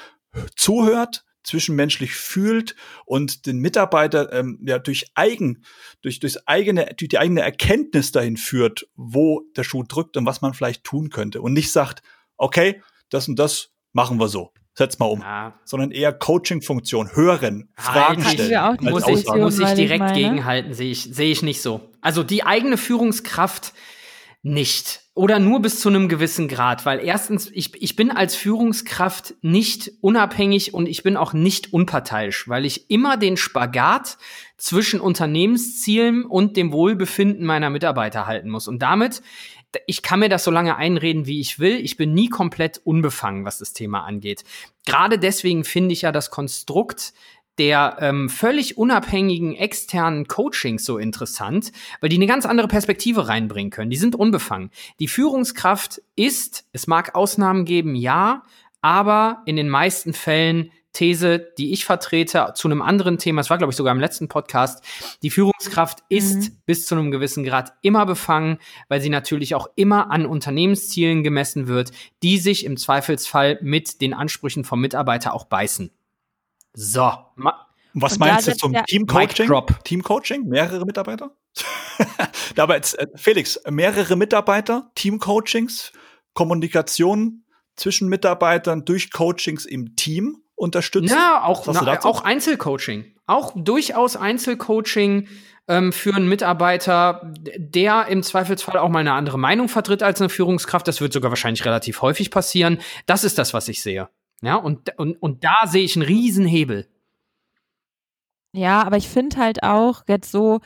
zuhört, zwischenmenschlich fühlt und den Mitarbeiter ähm, ja durch eigen durch durch eigene durch die eigene Erkenntnis dahin führt, wo der Schuh drückt und was man vielleicht tun könnte und nicht sagt, okay, das und das machen wir so setz mal um, ja. sondern eher Coaching-Funktion, hören, Fragen stellen. Auch muss, ich, muss ich direkt gegenhalten, sehe ich, sehe ich nicht so. Also die eigene Führungskraft nicht. Oder nur bis zu einem gewissen Grad, weil erstens, ich, ich bin als Führungskraft nicht unabhängig und ich bin auch nicht unparteiisch, weil ich immer den Spagat zwischen Unternehmenszielen und dem Wohlbefinden meiner Mitarbeiter halten muss. Und damit ich kann mir das so lange einreden, wie ich will. Ich bin nie komplett unbefangen, was das Thema angeht. Gerade deswegen finde ich ja das Konstrukt der ähm, völlig unabhängigen externen Coachings so interessant, weil die eine ganz andere Perspektive reinbringen können. Die sind unbefangen. Die Führungskraft ist, es mag Ausnahmen geben, ja, aber in den meisten Fällen These, die ich vertrete, zu einem anderen Thema, es war, glaube ich, sogar im letzten Podcast, die Führungskraft ist mhm. bis zu einem gewissen Grad immer befangen, weil sie natürlich auch immer an Unternehmenszielen gemessen wird, die sich im Zweifelsfall mit den Ansprüchen vom Mitarbeiter auch beißen. So. Was meinst du zum Teamcoaching? Teamcoaching? Mehrere Mitarbeiter? Dabei jetzt, äh, Felix, mehrere Mitarbeiter, Teamcoachings, Kommunikation zwischen Mitarbeitern durch Coachings im Team unterstützen? Ja, auch, na, auch Einzelcoaching. Auch durchaus Einzelcoaching ähm, für einen Mitarbeiter, der im Zweifelsfall auch mal eine andere Meinung vertritt als eine Führungskraft. Das wird sogar wahrscheinlich relativ häufig passieren. Das ist das, was ich sehe. Ja, und, und, und da sehe ich einen Riesenhebel. Ja, aber ich finde halt auch jetzt so,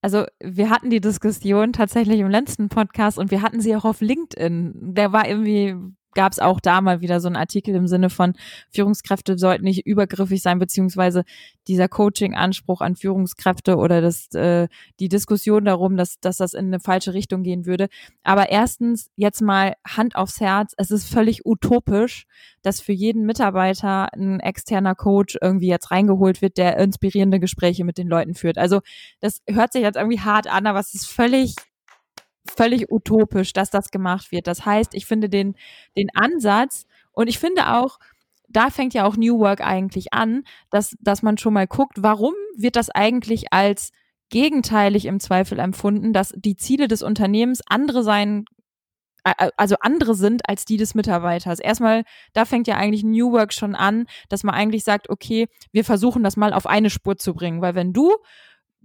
also wir hatten die Diskussion tatsächlich im letzten Podcast und wir hatten sie auch auf LinkedIn. Der war irgendwie gab es auch da mal wieder so einen Artikel im Sinne von Führungskräfte sollten nicht übergriffig sein, beziehungsweise dieser Coaching-Anspruch an Führungskräfte oder das, äh, die Diskussion darum, dass, dass das in eine falsche Richtung gehen würde. Aber erstens, jetzt mal Hand aufs Herz, es ist völlig utopisch, dass für jeden Mitarbeiter ein externer Coach irgendwie jetzt reingeholt wird, der inspirierende Gespräche mit den Leuten führt. Also das hört sich jetzt irgendwie hart an, aber es ist völlig völlig utopisch, dass das gemacht wird. Das heißt, ich finde den, den Ansatz und ich finde auch, da fängt ja auch New Work eigentlich an, dass, dass man schon mal guckt, warum wird das eigentlich als gegenteilig im Zweifel empfunden, dass die Ziele des Unternehmens andere sein, also andere sind als die des Mitarbeiters. Erstmal, da fängt ja eigentlich New Work schon an, dass man eigentlich sagt, okay, wir versuchen das mal auf eine Spur zu bringen, weil wenn du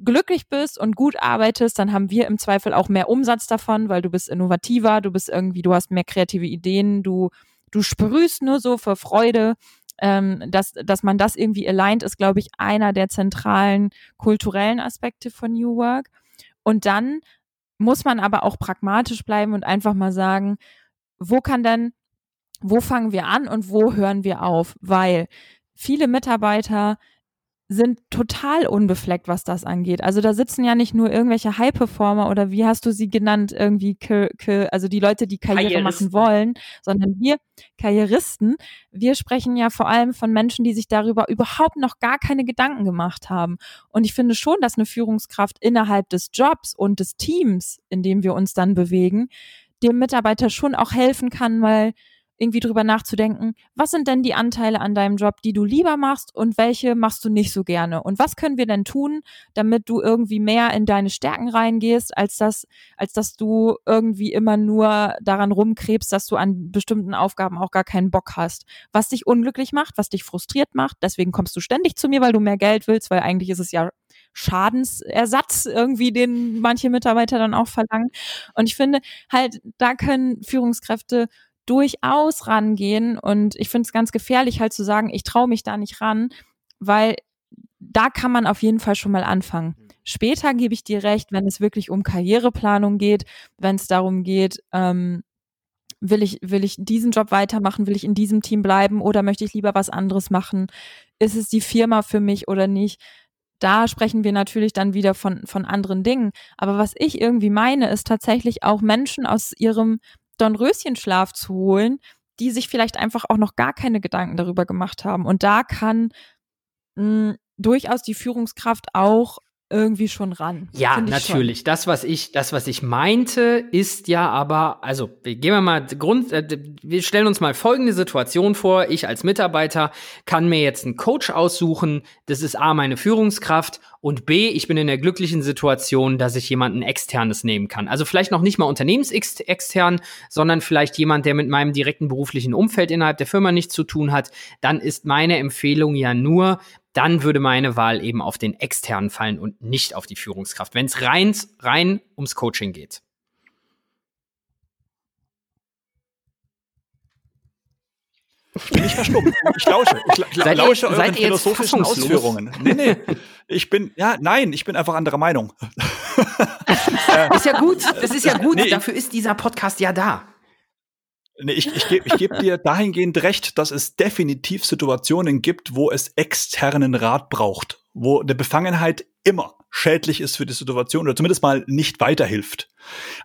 glücklich bist und gut arbeitest, dann haben wir im Zweifel auch mehr Umsatz davon, weil du bist innovativer, du bist irgendwie, du hast mehr kreative Ideen, du, du sprühst nur so für Freude. Ähm, dass, dass man das irgendwie aligned, ist, glaube ich, einer der zentralen kulturellen Aspekte von New Work. Und dann muss man aber auch pragmatisch bleiben und einfach mal sagen, wo kann denn, wo fangen wir an und wo hören wir auf? Weil viele Mitarbeiter sind total unbefleckt, was das angeht. Also da sitzen ja nicht nur irgendwelche High-Performer oder wie hast du sie genannt, irgendwie, also die Leute, die Karriere machen wollen, sondern wir Karrieristen, wir sprechen ja vor allem von Menschen, die sich darüber überhaupt noch gar keine Gedanken gemacht haben. Und ich finde schon, dass eine Führungskraft innerhalb des Jobs und des Teams, in dem wir uns dann bewegen, dem Mitarbeiter schon auch helfen kann, weil irgendwie drüber nachzudenken, was sind denn die Anteile an deinem Job, die du lieber machst und welche machst du nicht so gerne? Und was können wir denn tun, damit du irgendwie mehr in deine Stärken reingehst, als dass, als dass du irgendwie immer nur daran rumkrebst, dass du an bestimmten Aufgaben auch gar keinen Bock hast. Was dich unglücklich macht, was dich frustriert macht, deswegen kommst du ständig zu mir, weil du mehr Geld willst, weil eigentlich ist es ja Schadensersatz irgendwie, den manche Mitarbeiter dann auch verlangen. Und ich finde halt, da können Führungskräfte durchaus rangehen. Und ich finde es ganz gefährlich, halt zu sagen, ich traue mich da nicht ran, weil da kann man auf jeden Fall schon mal anfangen. Mhm. Später gebe ich dir recht, wenn es wirklich um Karriereplanung geht, wenn es darum geht, ähm, will ich, will ich diesen Job weitermachen, will ich in diesem Team bleiben oder möchte ich lieber was anderes machen? Ist es die Firma für mich oder nicht? Da sprechen wir natürlich dann wieder von, von anderen Dingen. Aber was ich irgendwie meine, ist tatsächlich auch Menschen aus ihrem Dornröschenschlaf zu holen, die sich vielleicht einfach auch noch gar keine Gedanken darüber gemacht haben. Und da kann mh, durchaus die Führungskraft auch irgendwie schon ran. Ja, natürlich. Schon. Das, was ich, das, was ich meinte, ist ja aber, also gehen wir mal Grund, äh, wir stellen uns mal folgende Situation vor. Ich als Mitarbeiter kann mir jetzt einen Coach aussuchen. Das ist A, meine Führungskraft und B, ich bin in der glücklichen Situation, dass ich jemanden externes nehmen kann. Also vielleicht noch nicht mal unternehmensextern, sondern vielleicht jemand, der mit meinem direkten beruflichen Umfeld innerhalb der Firma nichts zu tun hat. Dann ist meine Empfehlung ja nur, dann würde meine Wahl eben auf den externen fallen und nicht auf die Führungskraft, wenn es rein, rein ums Coaching geht. Bin ich verstummt. Ich lausche. Ich seid lausche ihr, euren philosophischen Ausführungen. Nee, nee. Ich bin, ja, nein, ich bin einfach anderer Meinung. ist ja gut. Das ist ja gut. Nee, Dafür ist dieser Podcast ja da. Nee, ich, ich gebe ich geb dir dahingehend recht, dass es definitiv Situationen gibt, wo es externen Rat braucht, wo eine Befangenheit immer schädlich ist für die Situation oder zumindest mal nicht weiterhilft.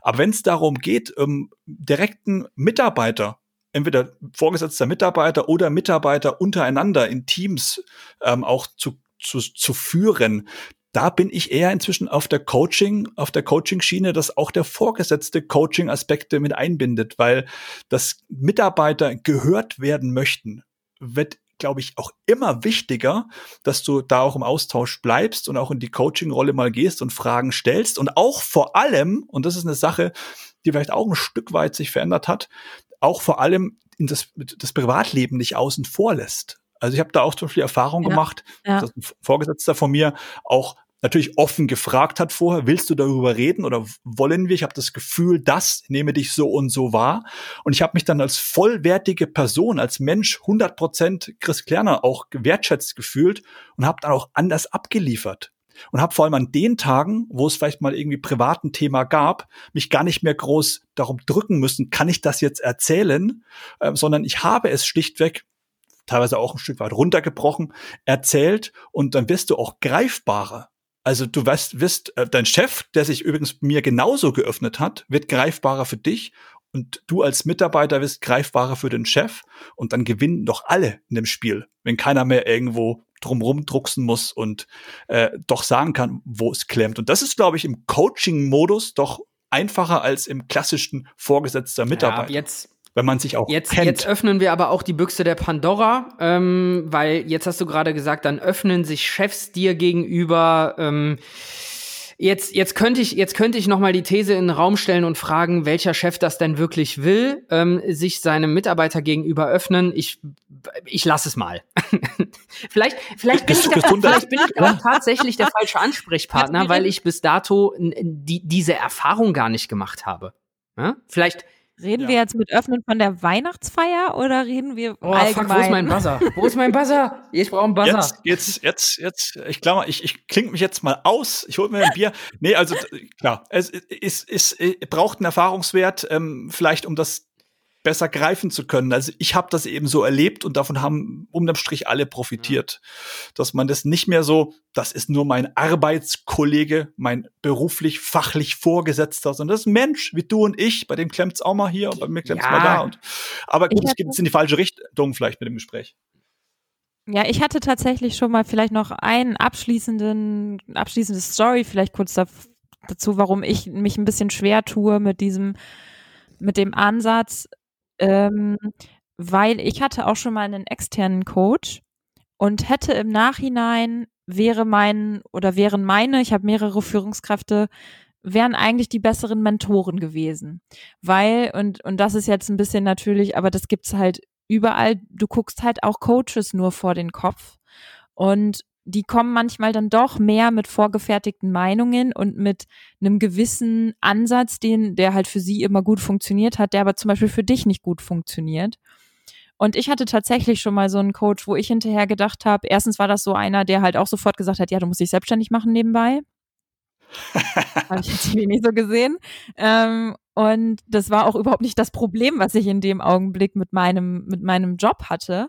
Aber wenn es darum geht, um direkten Mitarbeiter, entweder vorgesetzter Mitarbeiter oder Mitarbeiter untereinander in Teams ähm, auch zu, zu, zu führen, da bin ich eher inzwischen auf der Coaching, auf der Coaching-Schiene, dass auch der Vorgesetzte Coaching-Aspekte mit einbindet, weil das Mitarbeiter gehört werden möchten, wird glaube ich, auch immer wichtiger, dass du da auch im Austausch bleibst und auch in die Coaching-Rolle mal gehst und Fragen stellst und auch vor allem, und das ist eine Sache, die vielleicht auch ein Stück weit sich verändert hat, auch vor allem in das, das Privatleben nicht außen vor lässt. Also ich habe da auch zum Beispiel Erfahrung ja, gemacht, ja. dass ein Vorgesetzter von mir auch natürlich offen gefragt hat vorher, willst du darüber reden oder wollen wir? Ich habe das Gefühl, das nehme dich so und so wahr. Und ich habe mich dann als vollwertige Person, als Mensch 100% Chris Klerner auch gewertschätzt gefühlt und habe dann auch anders abgeliefert. Und habe vor allem an den Tagen, wo es vielleicht mal irgendwie privaten Thema gab, mich gar nicht mehr groß darum drücken müssen, kann ich das jetzt erzählen, äh, sondern ich habe es schlichtweg teilweise auch ein Stück weit runtergebrochen, erzählt und dann wirst du auch greifbarer. Also du weißt, wirst, äh, dein Chef, der sich übrigens mir genauso geöffnet hat, wird greifbarer für dich und du als Mitarbeiter wirst greifbarer für den Chef und dann gewinnen doch alle in dem Spiel, wenn keiner mehr irgendwo drumrum drucksen muss und äh, doch sagen kann, wo es klemmt. Und das ist, glaube ich, im Coaching-Modus doch einfacher als im klassischen vorgesetzter Mitarbeiter. Ja, jetzt wenn man sich auch jetzt, kennt. Jetzt öffnen wir aber auch die Büchse der Pandora, ähm, weil jetzt hast du gerade gesagt, dann öffnen sich Chefs dir gegenüber. Ähm, Jetzt, jetzt könnte ich, jetzt könnte ich noch mal die These in den Raum stellen und fragen, welcher Chef das denn wirklich will, ähm, sich seinem Mitarbeiter gegenüber öffnen. Ich, ich lasse es mal. vielleicht, vielleicht bin ich, da, vielleicht bin ich auch tatsächlich der falsche Ansprechpartner, weil ich bis dato die, diese Erfahrung gar nicht gemacht habe. Ja? Vielleicht, Reden ja. wir jetzt mit Öffnen von der Weihnachtsfeier oder reden wir oh, allgemein? Fuck, wo ist mein Buzzer? Wo ist mein Buzzer? Ich brauche einen Buzzer. Jetzt, jetzt, jetzt, jetzt ich glaube, ich, ich klinge mich jetzt mal aus. Ich hole mir ein Bier. Nee, also klar, es ist, ist, ist, braucht einen Erfahrungswert, ähm, vielleicht um das besser greifen zu können. Also ich habe das eben so erlebt und davon haben unterm Strich alle profitiert, ja. dass man das nicht mehr so, das ist nur mein Arbeitskollege, mein beruflich, fachlich Vorgesetzter, sondern das ist ein Mensch wie du und ich, bei dem klemmt's auch mal hier und bei mir klemmt's ja. mal da. Und, aber gut, es geht jetzt in die falsche Richtung vielleicht mit dem Gespräch. Ja, ich hatte tatsächlich schon mal vielleicht noch einen abschließenden, abschließende Story, vielleicht kurz dazu, warum ich mich ein bisschen schwer tue mit diesem, mit dem Ansatz, ähm, weil ich hatte auch schon mal einen externen Coach und hätte im Nachhinein wäre mein oder wären meine, ich habe mehrere Führungskräfte, wären eigentlich die besseren Mentoren gewesen. Weil, und, und das ist jetzt ein bisschen natürlich, aber das gibt's halt überall, du guckst halt auch Coaches nur vor den Kopf. Und die kommen manchmal dann doch mehr mit vorgefertigten Meinungen und mit einem gewissen Ansatz, den, der halt für sie immer gut funktioniert hat, der aber zum Beispiel für dich nicht gut funktioniert. Und ich hatte tatsächlich schon mal so einen Coach, wo ich hinterher gedacht habe, erstens war das so einer, der halt auch sofort gesagt hat, ja, du musst dich selbstständig machen nebenbei. Habe ich jetzt irgendwie nicht so gesehen. Ähm, und das war auch überhaupt nicht das Problem, was ich in dem Augenblick mit meinem, mit meinem Job hatte,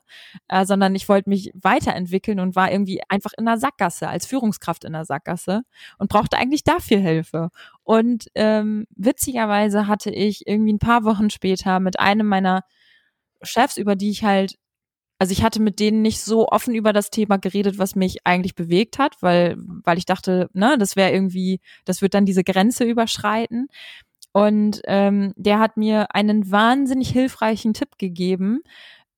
äh, sondern ich wollte mich weiterentwickeln und war irgendwie einfach in der Sackgasse, als Führungskraft in der Sackgasse und brauchte eigentlich dafür Hilfe. Und ähm, witzigerweise hatte ich irgendwie ein paar Wochen später mit einem meiner Chefs, über die ich halt, also ich hatte mit denen nicht so offen über das Thema geredet, was mich eigentlich bewegt hat, weil, weil ich dachte, ne, das wäre irgendwie, das wird dann diese Grenze überschreiten. Und ähm, der hat mir einen wahnsinnig hilfreichen Tipp gegeben,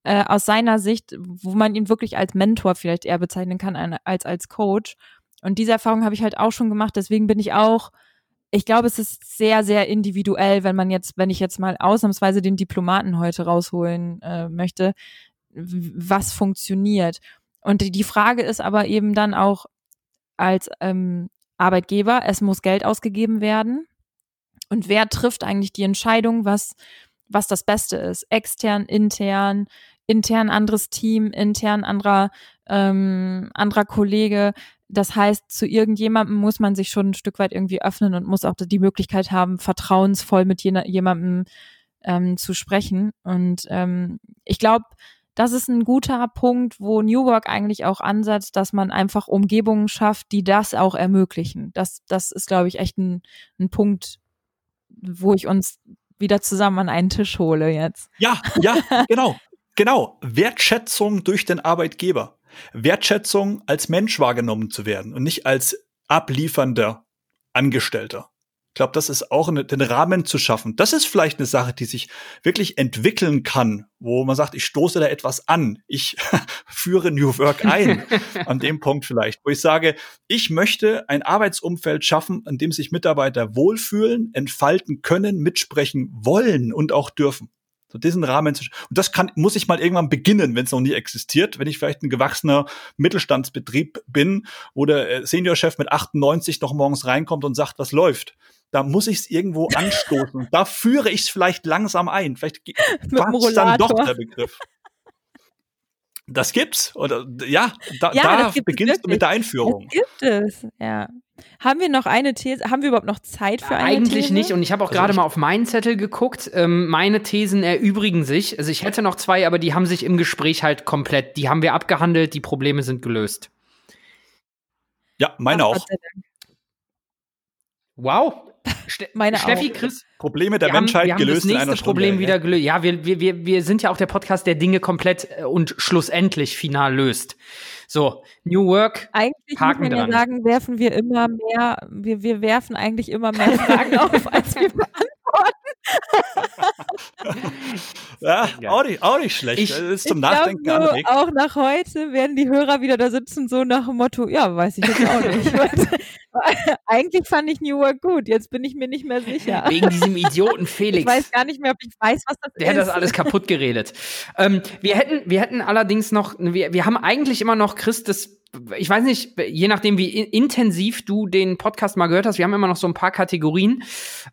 äh, aus seiner Sicht, wo man ihn wirklich als Mentor vielleicht eher bezeichnen kann als als Coach. Und diese Erfahrung habe ich halt auch schon gemacht. Deswegen bin ich auch, ich glaube, es ist sehr, sehr individuell, wenn man jetzt, wenn ich jetzt mal ausnahmsweise den Diplomaten heute rausholen äh, möchte, was funktioniert. Und die Frage ist aber eben dann auch als ähm, Arbeitgeber, es muss Geld ausgegeben werden. Und wer trifft eigentlich die Entscheidung, was, was das Beste ist? Extern, intern, intern anderes Team, intern anderer, ähm, anderer Kollege. Das heißt, zu irgendjemandem muss man sich schon ein Stück weit irgendwie öffnen und muss auch die Möglichkeit haben, vertrauensvoll mit jemandem ähm, zu sprechen. Und ähm, ich glaube, das ist ein guter Punkt, wo New Work eigentlich auch ansetzt, dass man einfach Umgebungen schafft, die das auch ermöglichen. Das, das ist, glaube ich, echt ein, ein Punkt, wo ich uns wieder zusammen an einen Tisch hole jetzt. Ja, ja, genau. Genau. Wertschätzung durch den Arbeitgeber. Wertschätzung als Mensch wahrgenommen zu werden und nicht als abliefernder Angestellter. Ich glaube, das ist auch eine, den Rahmen zu schaffen. Das ist vielleicht eine Sache, die sich wirklich entwickeln kann, wo man sagt, ich stoße da etwas an. Ich führe New Work ein. an dem Punkt vielleicht, wo ich sage, ich möchte ein Arbeitsumfeld schaffen, an dem sich Mitarbeiter wohlfühlen, entfalten können, mitsprechen wollen und auch dürfen. So diesen Rahmen zu und das kann muss ich mal irgendwann beginnen, wenn es noch nie existiert, wenn ich vielleicht ein gewachsener Mittelstandsbetrieb bin, wo der äh, Seniorchef mit 98 noch morgens reinkommt und sagt, was läuft. Da muss ich es irgendwo anstoßen. da führe ich es vielleicht langsam ein. Vielleicht war es dann doch der Begriff. Das gibt's. Oder ja, da, ja, da beginnst du mit der Einführung. Das gibt es, ja. Haben wir noch eine These? Haben wir überhaupt noch Zeit für eine Eigentlich These? nicht. Und ich habe auch also gerade mal auf meinen Zettel geguckt. Ähm, meine Thesen erübrigen sich. Also ich hätte noch zwei, aber die haben sich im Gespräch halt komplett, die haben wir abgehandelt, die Probleme sind gelöst. Ja, meine Ach, auch. Wow. Ste meine Steffi, auch. Chris. Probleme der Menschheit haben, gelöst das nächste in einer Problem Stunde, wieder gelöst. Ja, wir, wir, wir sind ja auch der Podcast, der Dinge komplett äh, und schlussendlich final löst. So, New Work. Eigentlich Haken muss man ja sagen, werfen wir immer mehr, wir, wir werfen eigentlich immer mehr Fragen auf, als wir beantworten. ja, auch nicht, auch nicht schlecht. Ich, das ist zum Nachdenken glaub, so, Auch nach heute werden die Hörer wieder da sitzen, so nach dem Motto, ja, weiß ich jetzt auch nicht. Eigentlich fand ich New Work gut, jetzt bin ich mir nicht mehr sicher. Wegen diesem Idioten Felix. Ich weiß gar nicht mehr, ob ich weiß, was das Der ist. Der hat das alles kaputt geredet. ähm, wir hätten, wir hätten allerdings noch, wir, wir haben eigentlich immer noch Chris das ich weiß nicht, je nachdem, wie intensiv du den Podcast mal gehört hast, wir haben immer noch so ein paar Kategorien.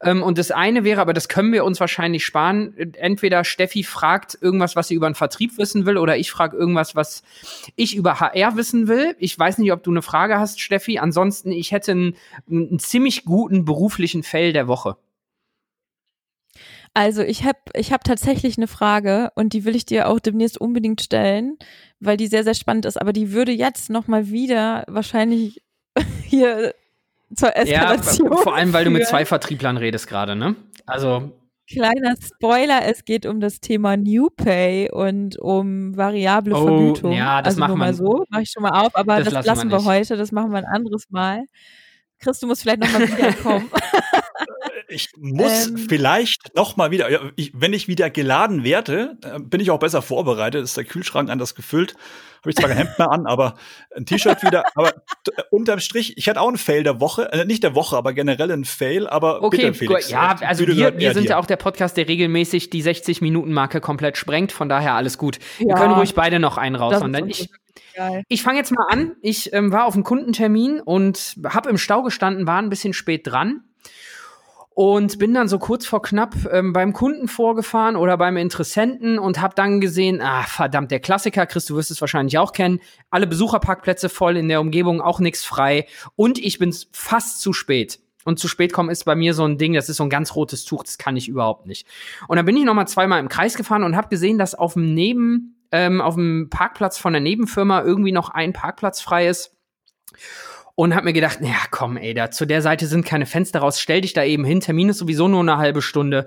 Ähm, und das eine wäre, aber das können wir uns wahrscheinlich sparen. Entweder Steffi fragt irgendwas, was sie über den Vertrieb wissen will, oder ich frage irgendwas, was ich über HR wissen will. Ich weiß nicht, ob du eine Frage hast, Steffi. Ansonsten, ich hätte einen, einen ziemlich guten beruflichen Fail der Woche. Also ich habe ich hab tatsächlich eine Frage und die will ich dir auch demnächst unbedingt stellen, weil die sehr, sehr spannend ist. Aber die würde jetzt nochmal wieder wahrscheinlich hier zur Eskalation Ja, vor allem, weil führen. du mit zwei Vertrieblern redest gerade, ne? Also Kleiner Spoiler, es geht um das Thema New Pay und um variable oh, Vergütung. Ja, das also machen wir so, mache ich schon mal auf, aber das, das lassen, lassen wir, wir heute, das machen wir ein anderes Mal. Chris, du musst vielleicht nochmal wiederkommen. ich muss ähm, vielleicht noch mal wieder, ich, wenn ich wieder geladen werde, äh, bin ich auch besser vorbereitet. Ist der Kühlschrank anders gefüllt. Habe ich zwar kein Hemd mehr an, aber ein T-Shirt wieder. Aber äh, unterm Strich, ich hatte auch einen Fail der Woche, äh, nicht der Woche, aber generell einen Fail. Aber okay, bitte, Felix, ja, also wir, wir sind ja auch der Podcast, der regelmäßig die 60 Minuten Marke komplett sprengt. Von daher alles gut. Ja, wir können ruhig beide noch einen raushauen. Ich, ich fange jetzt mal an. Ich ähm, war auf einem Kundentermin und habe im Stau gestanden, war ein bisschen spät dran und bin dann so kurz vor knapp ähm, beim Kunden vorgefahren oder beim Interessenten und habe dann gesehen, ah verdammt, der Klassiker, Chris, du wirst es wahrscheinlich auch kennen, alle Besucherparkplätze voll in der Umgebung, auch nichts frei und ich bin fast zu spät. Und zu spät kommen ist bei mir so ein Ding, das ist so ein ganz rotes Tuch, das kann ich überhaupt nicht. Und dann bin ich noch mal zweimal im Kreis gefahren und habe gesehen, dass auf dem Neben, ähm, auf dem Parkplatz von der Nebenfirma irgendwie noch ein Parkplatz frei ist. Und habe mir gedacht, ja komm, ey, da zu der Seite sind keine Fenster raus, stell dich da eben hin, Termin ist sowieso nur eine halbe Stunde.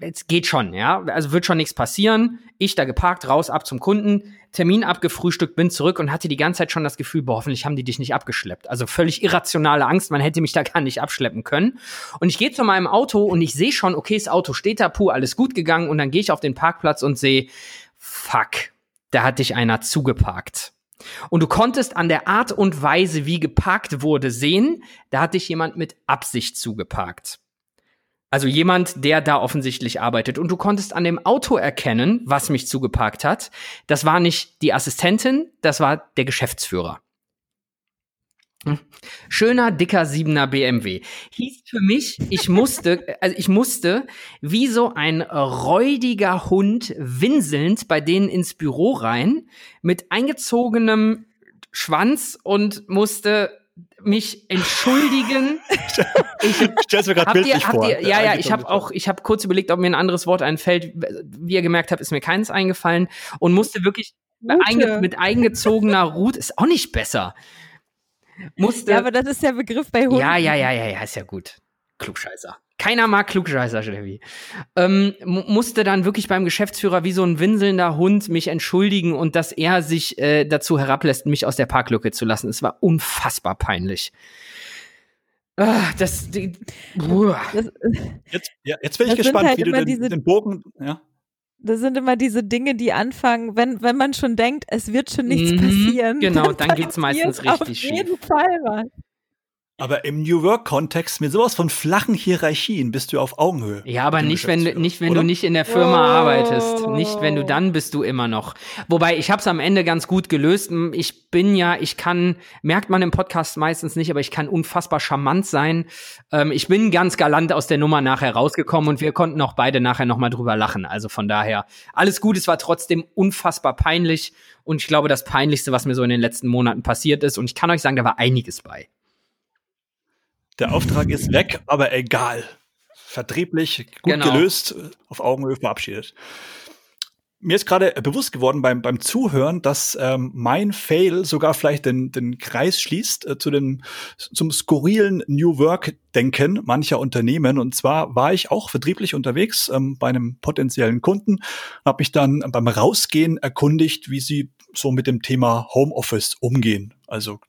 Es geht schon, ja, also wird schon nichts passieren. Ich da geparkt, raus, ab zum Kunden, Termin abgefrühstückt, bin zurück und hatte die ganze Zeit schon das Gefühl, boah, hoffentlich haben die dich nicht abgeschleppt. Also völlig irrationale Angst, man hätte mich da gar nicht abschleppen können. Und ich gehe zu meinem Auto und ich sehe schon, okay, das Auto steht da, puh, alles gut gegangen und dann gehe ich auf den Parkplatz und sehe, fuck, da hat dich einer zugeparkt. Und du konntest an der Art und Weise, wie geparkt wurde, sehen, da hat dich jemand mit Absicht zugeparkt. Also jemand, der da offensichtlich arbeitet. Und du konntest an dem Auto erkennen, was mich zugeparkt hat. Das war nicht die Assistentin, das war der Geschäftsführer. Schöner, dicker siebener BMW. Hieß für mich, ich musste, also ich musste wie so ein räudiger Hund winselnd bei denen ins Büro rein mit eingezogenem Schwanz und musste mich entschuldigen. ich stell's mir gerade bildlich ihr, vor. Ihr, ja, ja, ich habe auch, ich habe kurz überlegt, ob mir ein anderes Wort einfällt. Wie ihr gemerkt habt, ist mir keins eingefallen und musste wirklich einge, mit eingezogener Rute, ist auch nicht besser musste. Ja, aber das ist der Begriff bei Hunden. Ja, ja, ja, ja, ja, ist ja gut. Klugscheißer. Keiner mag Klugscheißer, Steffi. Ähm, musste dann wirklich beim Geschäftsführer wie so ein winselnder Hund mich entschuldigen und dass er sich äh, dazu herablässt, mich aus der Parklücke zu lassen. Es war unfassbar peinlich. Ah, das, die, das, jetzt, ja, jetzt bin ich gespannt, halt wie du den, den Bogen, ja. Das sind immer diese Dinge, die anfangen, wenn, wenn man schon denkt, es wird schon nichts mhm, passieren. Genau, dann, dann geht's meistens richtig schief. Auf jeden Fall was. Aber im New Work-Kontext mit sowas von flachen Hierarchien bist du auf Augenhöhe. Ja, aber nicht, wenn, nicht, wenn du nicht in der Firma oh. arbeitest. Nicht, wenn du dann bist du immer noch. Wobei, ich habe es am Ende ganz gut gelöst. Ich bin ja, ich kann, merkt man im Podcast meistens nicht, aber ich kann unfassbar charmant sein. Ähm, ich bin ganz galant aus der Nummer nachher rausgekommen und wir konnten auch beide nachher nochmal drüber lachen. Also von daher, alles gut. Es war trotzdem unfassbar peinlich. Und ich glaube, das Peinlichste, was mir so in den letzten Monaten passiert ist. Und ich kann euch sagen, da war einiges bei. Der Auftrag ist weg, aber egal. Vertrieblich, gut genau. gelöst, auf Augenhöhe verabschiedet. Mir ist gerade bewusst geworden beim, beim Zuhören, dass ähm, mein Fail sogar vielleicht den, den Kreis schließt äh, zu dem, zum skurrilen New Work-Denken mancher Unternehmen. Und zwar war ich auch vertrieblich unterwegs ähm, bei einem potenziellen Kunden, habe mich dann beim Rausgehen erkundigt, wie sie so mit dem Thema Homeoffice umgehen. Also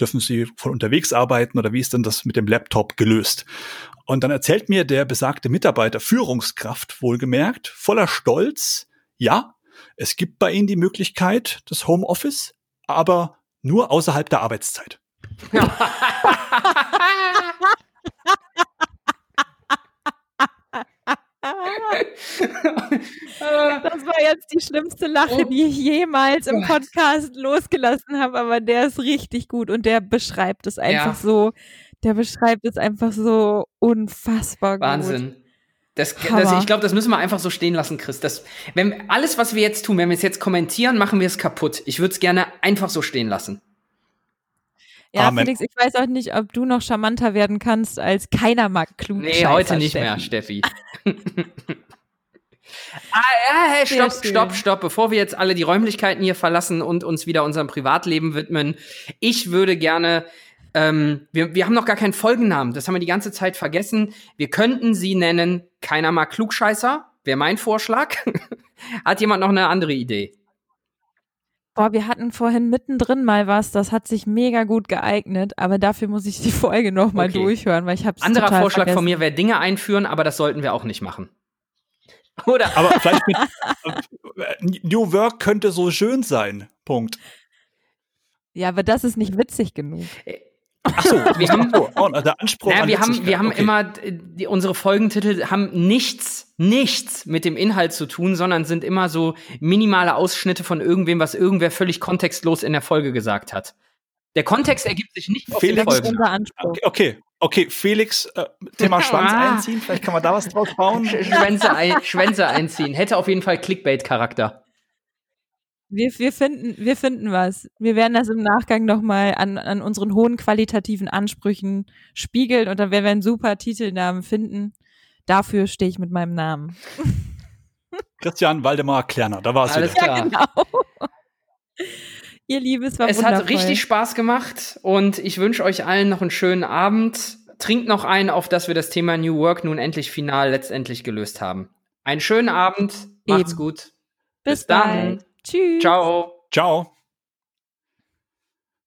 dürfen Sie von unterwegs arbeiten oder wie ist denn das mit dem Laptop gelöst? Und dann erzählt mir der besagte Mitarbeiter, Führungskraft wohlgemerkt, voller Stolz, ja, es gibt bei Ihnen die Möglichkeit des Homeoffice, aber nur außerhalb der Arbeitszeit. Das war jetzt die schlimmste Lache, die ich jemals im Podcast losgelassen habe, aber der ist richtig gut und der beschreibt es einfach ja. so, der beschreibt es einfach so unfassbar Wahnsinn. gut. Wahnsinn. Das, das, ich glaube, das müssen wir einfach so stehen lassen, Chris. Das, wenn alles, was wir jetzt tun, wenn wir es jetzt kommentieren, machen wir es kaputt. Ich würde es gerne einfach so stehen lassen. Ja, Amen. Felix, ich weiß auch nicht, ob du noch charmanter werden kannst als keiner mag klug. Nee, heute nicht Steffi. mehr, Steffi. ah, ja, hey, stopp, stopp, stopp. Bevor wir jetzt alle die Räumlichkeiten hier verlassen und uns wieder unserem Privatleben widmen, ich würde gerne ähm, wir, wir haben noch gar keinen Folgennamen, das haben wir die ganze Zeit vergessen. Wir könnten sie nennen, keiner mag Klugscheißer, wäre mein Vorschlag. Hat jemand noch eine andere Idee? Boah, wir hatten vorhin mittendrin mal was, das hat sich mega gut geeignet, aber dafür muss ich die Folge noch mal okay. durchhören, weil ich habe Anderer Vorschlag vergessen. von mir wäre Dinge einführen, aber das sollten wir auch nicht machen. Oder? Aber vielleicht mit New Work könnte so schön sein. Punkt. Ja, aber das ist nicht witzig genug. Äh, Ach so, wir haben, oh, der Anspruch naja, wir haben, wir haben okay. immer, die, unsere Folgentitel haben nichts, nichts mit dem Inhalt zu tun, sondern sind immer so minimale Ausschnitte von irgendwem, was irgendwer völlig kontextlos in der Folge gesagt hat. Der Kontext ergibt sich nicht aus Felix, den Folgen. Okay, okay, okay, Felix, äh, Thema Schwanz ah. einziehen, vielleicht kann man da was draus bauen. Schwänze, ein, Schwänze einziehen, hätte auf jeden Fall Clickbait-Charakter. Wir, wir, finden, wir finden was. Wir werden das im Nachgang nochmal an, an unseren hohen qualitativen Ansprüchen spiegeln und dann werden wir einen super Titelnamen finden. Dafür stehe ich mit meinem Namen. Christian Waldemar Klerner, da war es Alles wieder. Klar. Ja, genau. Ihr Liebes war Es wundervoll. hat richtig Spaß gemacht und ich wünsche euch allen noch einen schönen Abend. Trinkt noch ein, auf dass wir das Thema New Work nun endlich final letztendlich gelöst haben. Einen schönen Abend, macht's Eben. gut. Bis, Bis dann. bald. Tschüss. Ciao. Ciao.